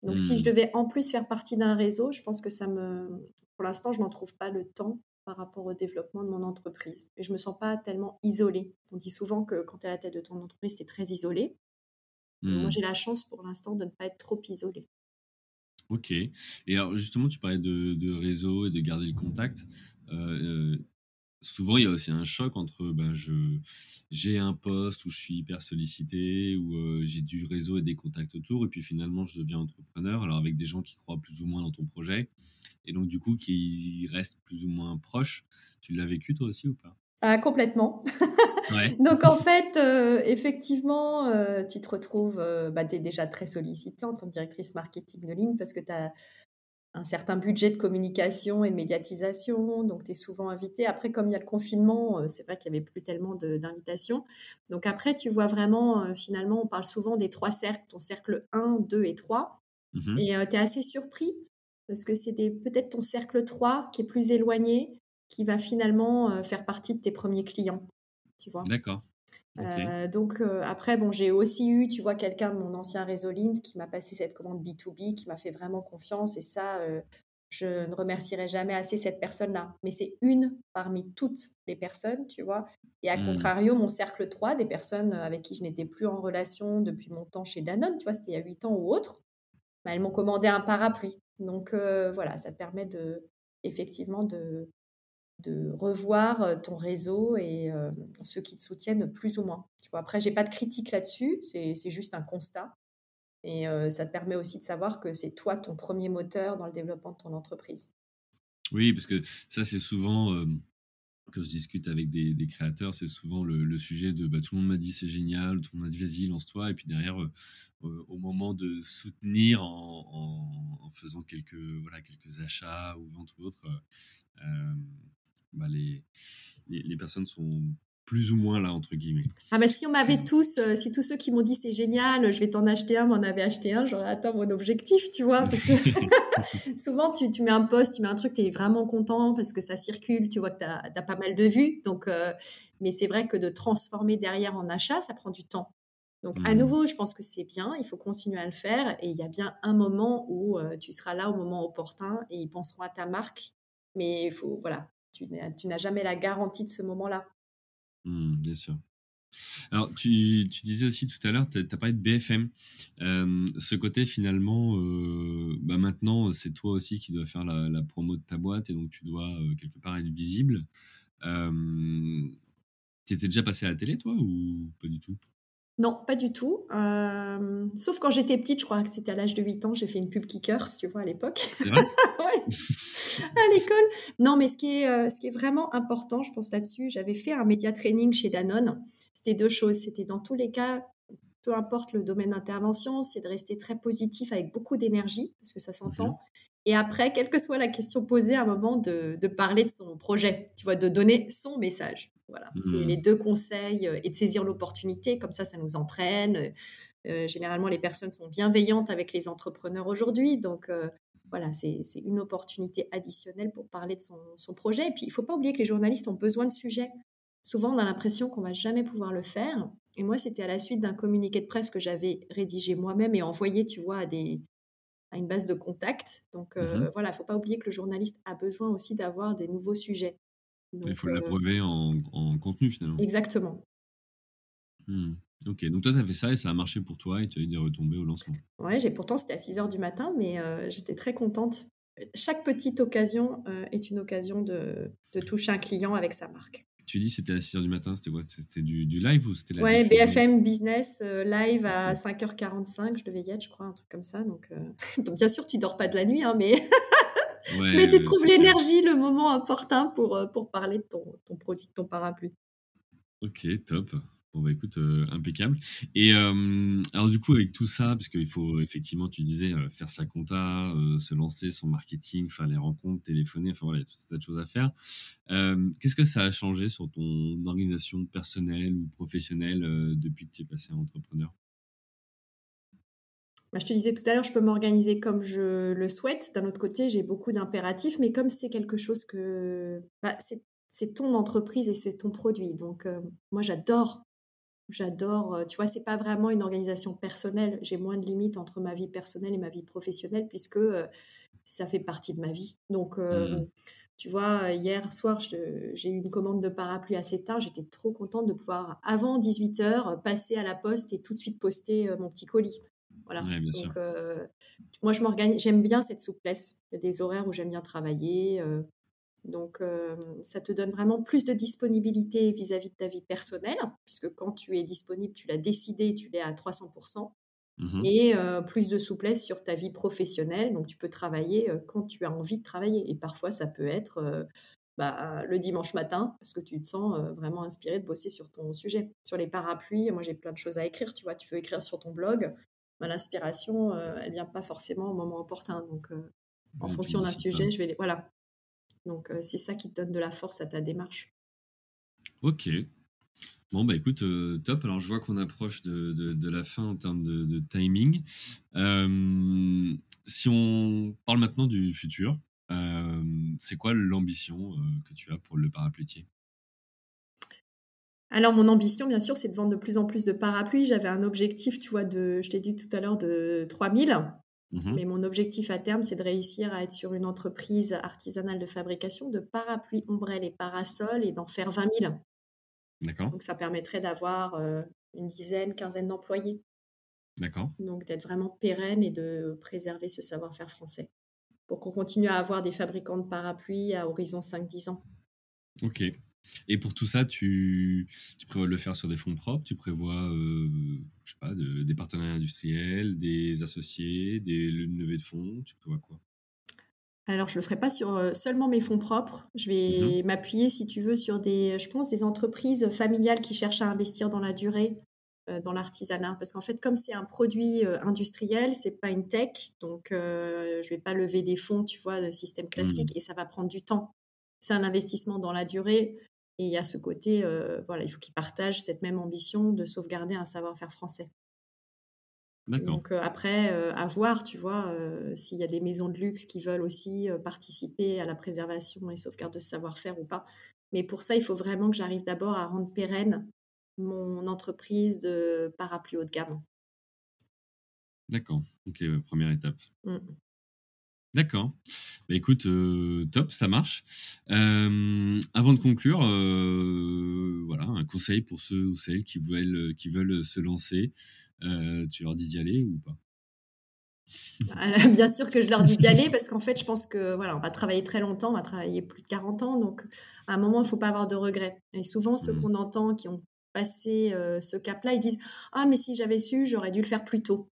Donc, si je Mmh. devais en plus faire partie d'un réseau, je pense que ça me... Pour l'instant, je n'en trouve pas le temps par rapport au développement de mon entreprise. Et je me sens pas tellement isolée. On dit souvent que quand tu es à la tête de ton entreprise, tu es très isolé. Moi, Mmh. j'ai la chance pour l'instant de ne pas être trop isolée. OK. Et alors justement, tu parlais de, de réseau et de garder le contact. Euh, souvent, il y a aussi un choc entre ben, je, j'ai un poste où je suis hyper sollicité, où euh, j'ai du réseau et des contacts autour, et puis finalement, je deviens entrepreneur, alors avec des gens qui croient plus ou moins dans ton projet, et donc du coup, qui restent plus ou moins proches. Tu l'as vécu toi aussi ou pas? Ah, complètement. Ouais. Donc en fait, euh, effectivement, euh, tu te retrouves, bah, tu es déjà très sollicité en tant que directrice marketing de ligne parce que tu as un certain budget de communication et de médiatisation, donc tu es souvent invité. Après, comme il y a le confinement, euh, c'est vrai qu'il n'y avait plus tellement d'invitations. Donc après, tu vois vraiment, euh, finalement, on parle souvent des trois cercles, ton cercle 1, 2 et 3. Mhm. Et tu es assez surpris parce que c'est peut-être ton cercle 3 qui est plus éloigné, qui va finalement euh, faire partie de tes premiers clients, tu vois. D'accord. Euh, donc euh, après, bon, j'ai aussi eu, tu vois, quelqu'un de mon ancien réseau Lint qui m'a passé cette commande B2B, qui m'a fait vraiment confiance. Et ça, euh, je ne remercierai jamais assez cette personne-là. Mais c'est une parmi toutes les personnes, tu vois. Et à Hmm. contrario, mon cercle 3, des personnes avec qui je n'étais plus en relation depuis mon temps chez Danone, tu vois, c'était il y a 8 ans ou autre, bah, elles m'ont commandé un parapluie. Donc voilà, ça te permet de, effectivement de, de revoir euh, ton réseau et euh, ceux qui te soutiennent plus ou moins. Tu vois, après, j'ai pas de critique là-dessus, c'est c'est juste un constat. Et euh, ça te permet aussi de savoir que c'est toi ton premier moteur dans le développement de ton entreprise. Oui, parce que ça, c'est souvent, euh, quand je discute avec des, créateurs, c'est souvent le, sujet de bah, tout le monde m'a dit c'est génial, tout le monde m'a dit vas-y, lance-toi. Et puis derrière, au moment de soutenir en, faisant quelques, voilà, quelques achats ou ventes ou euh, bah, les, les, les personnes sont plus ou moins là, entre guillemets. Ah bah si on m'avait tous, euh, si tous ceux qui m'ont dit c'est génial, je vais t'en acheter un, m'en avaient acheté un, j'aurais atteint mon objectif, tu vois. Parce que souvent, tu, tu mets un post, tu mets un truc, tu es vraiment content parce que ça circule, tu vois que tu as, pas mal de vues. Donc, euh, mais c'est vrai que de transformer derrière en achat, ça prend du temps. Donc, à Hmm. nouveau, je pense que c'est bien, il faut continuer à le faire. Et il y a bien un moment où euh, tu seras là au moment opportun et ils penseront à ta marque. Mais il faut, voilà, tu n'as jamais la garantie de ce moment-là. Hmm, bien sûr. Alors, tu, tu disais aussi tout à l'heure, tu as parlé de BFM. Euh, ce côté, finalement, euh, bah maintenant, c'est toi aussi qui dois faire la, la promo de ta boîte et donc tu dois euh, quelque part être visible. Tu étais déjà passé à la télé, toi, ou pas du tout? Non, pas du tout. Euh, sauf quand j'étais petite, je crois que c'était à l'âge de 8 ans, j'ai fait une pub Kickers, tu vois, à l'époque. C'est vrai? à l'école. Non, mais ce qui, est, euh, ce qui est vraiment important, je pense là-dessus, j'avais fait un média training chez Danone. C'était deux choses. C'était dans tous les cas, peu importe le domaine d'intervention, c'est de rester très positif avec beaucoup d'énergie, parce que ça s'entend. Mhm. Et après, quelle que soit la question posée, à un moment de, de parler de son projet, tu vois, de donner son message. Voilà, c'est Mhm. les deux conseils euh, et de saisir l'opportunité, comme ça, ça nous entraîne. Euh, généralement, les personnes sont bienveillantes avec les entrepreneurs aujourd'hui, donc euh, voilà, c'est une opportunité additionnelle pour parler de son, son projet. Et puis, il ne faut pas oublier que les journalistes ont besoin de sujets. Souvent, on a l'impression qu'on va jamais pouvoir le faire. Et moi, c'était à la suite d'un communiqué de presse que j'avais rédigé moi-même et envoyé, tu vois, à, des, à une base de contacts. Donc euh, Mhm. voilà, il ne faut pas oublier que le journaliste a besoin aussi d'avoir des nouveaux sujets. Il Donc, faut euh, l'abreuver en, en contenu, finalement. exactement. Hmm. Ok, donc toi, tu as fait ça et ça a marché pour toi et tu as eu des retombées au lancement. Ouais, j'ai pourtant c'était à 6 heures du matin, mais euh, j'étais très contente. Chaque petite occasion euh, est une occasion de, de toucher un client avec sa marque. Tu dis c'était à 6h du matin, c'était quoi? C'était du, du, live ou c'était la Ouais, BFM Business live à 5h45, je devais y être, je crois, un truc comme ça. Donc, donc bien sûr, tu dors pas de la nuit, hein, mais mais tu trouves l'énergie, le moment important pour, euh, pour parler de ton, ton, produit, de ton parapluie. Ok, top. Bon, bah écoute, euh, impeccable. Et euh, alors, du coup, avec tout ça, puisqu'il faut effectivement, tu disais, faire sa compta, se lancer, son marketing, faire les rencontres, téléphoner, enfin voilà, il y a tout un tas de choses à faire. Qu'est-ce que ça a changé sur ton organisation personnelle ou professionnelle depuis que tu es passé entrepreneur? Bah, je te disais tout à l'heure, je peux m'organiser comme je le souhaite. D'un autre côté, j'ai beaucoup d'impératifs, mais comme c'est quelque chose que... Bah, c'est ton entreprise et c'est ton produit. Donc, euh, moi, j'adore. J'adore. Euh, tu vois, c'est pas vraiment une organisation personnelle. J'ai moins de limites entre ma vie personnelle et ma vie professionnelle puisque euh, ça fait partie de ma vie. Donc, mmh. tu vois, hier soir, j'ai eu une commande de parapluie assez tard. J'étais trop contente de pouvoir, avant 18h, passer à la poste et tout de suite poster mon petit colis. Voilà. Donc, euh, moi, je m'organise. J'aime bien cette souplesse. Il y a des horaires où j'aime bien travailler. Euh, donc, euh, ça te donne vraiment plus de disponibilité vis-à-vis de ta vie personnelle, puisque quand tu es disponible, tu l'as décidé, tu l'es à 300%. Mmh et plus de souplesse sur ta vie professionnelle. Donc, tu peux travailler quand tu as envie de travailler. Et parfois, ça peut être bah, le dimanche matin, parce que tu te sens vraiment inspiré de bosser sur ton sujet. Sur les parapluies, moi, j'ai plein de choses à écrire. Tu vois, tu veux écrire sur ton blog. Bah, l'inspiration, euh, elle vient pas forcément au moment opportun. Donc, euh, en fonction d'un sujet, je vais les... Voilà. Donc, euh, c'est ça qui te donne de la force à ta démarche. Ok. Bon, bah écoute, top. Alors, je vois qu'on approche de, de, la fin en termes de, de timing. si on parle maintenant du futur, c'est quoi l'ambition que tu as pour le parapluier alors, mon ambition, bien sûr, c'est de vendre de plus en plus de parapluies. J'avais un objectif, tu vois, de, je t'ai dit tout à l'heure, de 3000. Mmh Mais mon objectif à terme, c'est de réussir à être sur une entreprise artisanale de fabrication de parapluies, ombrelles et parasols et d'en faire 20 000. D'accord. Donc, ça permettrait d'avoir euh, une dizaine, quinzaine d'employés. D'accord. Donc, d'être vraiment pérenne et de préserver ce savoir-faire français pour qu'on continue à avoir des fabricants de parapluies à horizon 5-10 ans. Ok. Et pour tout ça, tu, tu, prévois de le faire sur des fonds propres Tu prévois, euh, je sais pas, des partenaires industriels, des associés, des levées de fonds Tu prévois quoi? Alors, je ne le ferai pas sur euh, seulement mes fonds propres. Je vais mmh m'appuyer, si tu veux, sur des, je pense, des entreprises familiales qui cherchent à investir dans la durée, euh, dans l'artisanat. Parce qu'en fait, comme c'est un produit industriel, c'est pas une tech, donc je ne vais pas lever des fonds, tu vois, de système mmh. classique, et ça va prendre du temps. C'est un investissement dans la durée. Et il y a ce côté, euh, voilà, il faut qu'ils partagent cette même ambition de sauvegarder un savoir-faire français. Donc euh, après, euh, à voir, tu vois, s'il y a des maisons de luxe qui veulent aussi participer à la préservation et sauvegarde de ce savoir-faire ou pas. Mais pour ça, il faut vraiment que j'arrive d'abord à rendre pérenne mon entreprise de parapluie haut de gamme. D'accord, ok, première étape. Mmh. D'accord. Bah, écoute, euh, top, ça marche. Euh, avant de conclure, euh, voilà, un conseil pour ceux ou celles qui veulent, qui veulent se lancer. tu leur dis d'y aller ou pas? Bah, Bien sûr que je leur dis d'y aller parce qu'en fait, je pense que voilà, on va travailler très longtemps, on va travailler plus de 40 ans, donc à un moment, il ne faut pas avoir de regrets. Et souvent, ceux mmh. qu'on entend qui ont passé ce cap-là, ils disent ah mais si j'avais su, j'aurais dû le faire plus tôt.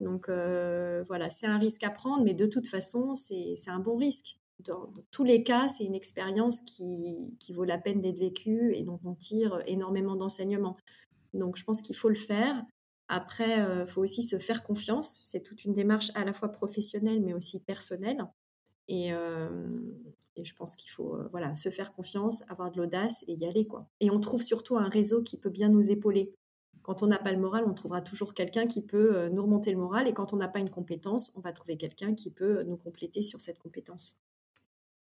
Donc euh, voilà, c'est un risque à prendre, mais de toute façon, c'est un bon risque. Dans, tous les cas, c'est une expérience qui, qui, vaut la peine d'être vécue et dont on tire énormément d'enseignements. Donc je pense qu'il faut le faire. Après, il euh, faut aussi se faire confiance. C'est toute une démarche à la fois professionnelle, mais aussi personnelle. Et, euh, et je pense qu'il faut voilà, se faire confiance, avoir de l'audace et y aller. Quoi. Et on trouve surtout un réseau qui peut bien nous épauler. Quand on n'a pas le moral, on trouvera toujours quelqu'un qui peut euh, nous remonter le moral. Et quand on n'a pas une compétence, on va trouver quelqu'un qui peut nous compléter sur cette compétence.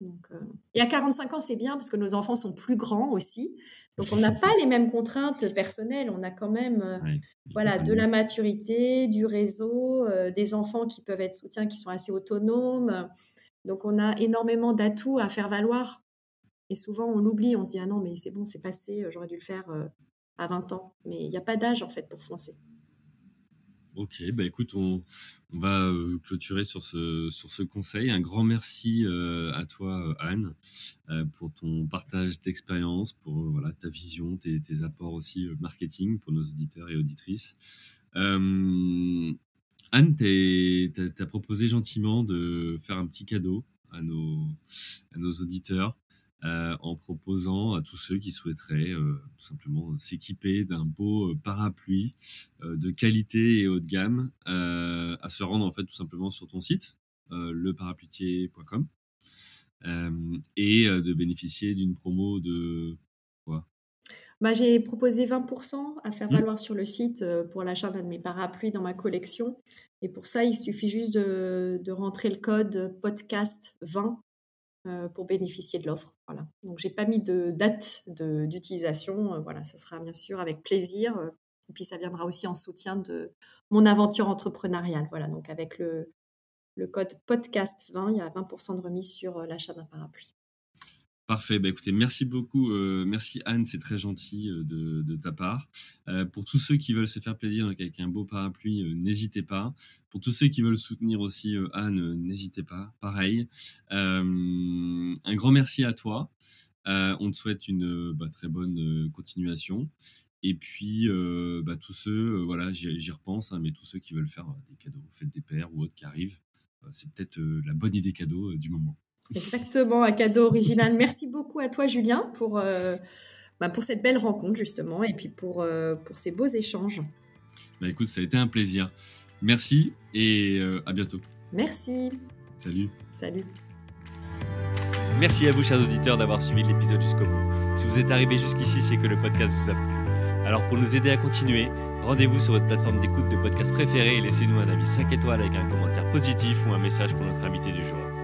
Donc, euh, Et à 45 ans, c'est bien parce que nos enfants sont plus grands aussi. Donc, on n'a pas les mêmes contraintes personnelles. On a quand même euh, voilà, de la maturité, du réseau, des enfants qui peuvent être soutiens, qui sont assez autonomes. Donc, on a énormément d'atouts à faire valoir. Et souvent, on l'oublie. On se dit, ah non, mais c'est bon, c'est passé, j'aurais dû le faire à 20 ans. Mais il n'y a pas d'âge, en fait, pour se lancer. Ok, bah écoute, on, va euh, clôturer sur ce, sur ce conseil. Un grand merci euh, à toi, euh, Anne, pour ton partage d'expérience, pour voilà, ta vision, tes, apports aussi marketing pour nos auditeurs et auditrices. Anne, tu as, proposé gentiment de faire un petit cadeau à nos, à nos auditeurs. Euh, en proposant à tous ceux qui souhaiteraient euh, tout simplement s'équiper d'un beau euh, parapluie de qualité et haut de gamme, à se rendre en fait tout simplement sur ton site, leparapluitier.com, et de bénéficier d'une promo de quoi? Bah, j'ai proposé 20% à faire mmh. valoir sur le site pour l'achat d'un de mes parapluies dans ma collection. Et pour ça, il suffit juste de, de rentrer le code podcast 20 euh, pour bénéficier de l'offre. Voilà. Donc, j'ai pas mis de date d'utilisation. Euh, voilà, ça sera bien sûr avec plaisir. Euh, et puis, ça viendra aussi en soutien de mon aventure entrepreneuriale. Voilà, donc avec le, le code podcast20, il y a 20% de remise sur l'achat d'un parapluie. Parfait. Bah, écoutez, merci beaucoup. Euh, merci Anne, c'est très gentil euh, de, ta part. Euh, pour tous ceux qui veulent se faire plaisir avec un beau parapluie, n'hésitez pas. Pour tous ceux qui veulent soutenir aussi Anne, n'hésitez pas. Pareil. un grand merci à toi. on te souhaite une bah, très bonne continuation. Et puis, bah, tous ceux, voilà, j'y repense, hein, mais tous ceux qui veulent faire des cadeaux, faites des pères ou autres qui arrivent, c'est peut-être la bonne idée cadeau du moment. Exactement, un cadeau original. Merci beaucoup à toi, Julien, pour, euh, bah, pour cette belle rencontre, justement, et puis pour, euh, pour ces beaux échanges. Bah, écoute, ça a été un plaisir. Merci et euh, à bientôt. Merci. Salut. Salut. Merci à vous, chers auditeurs, d'avoir suivi l'épisode jusqu'au bout. Si vous êtes arrivé jusqu'ici, c'est que le podcast vous a plu. Alors, pour nous aider à continuer, rendez-vous sur votre plateforme d'écoute de podcast préférée et laissez-nous un avis 5 étoiles avec un commentaire positif ou un message pour notre invité du jour.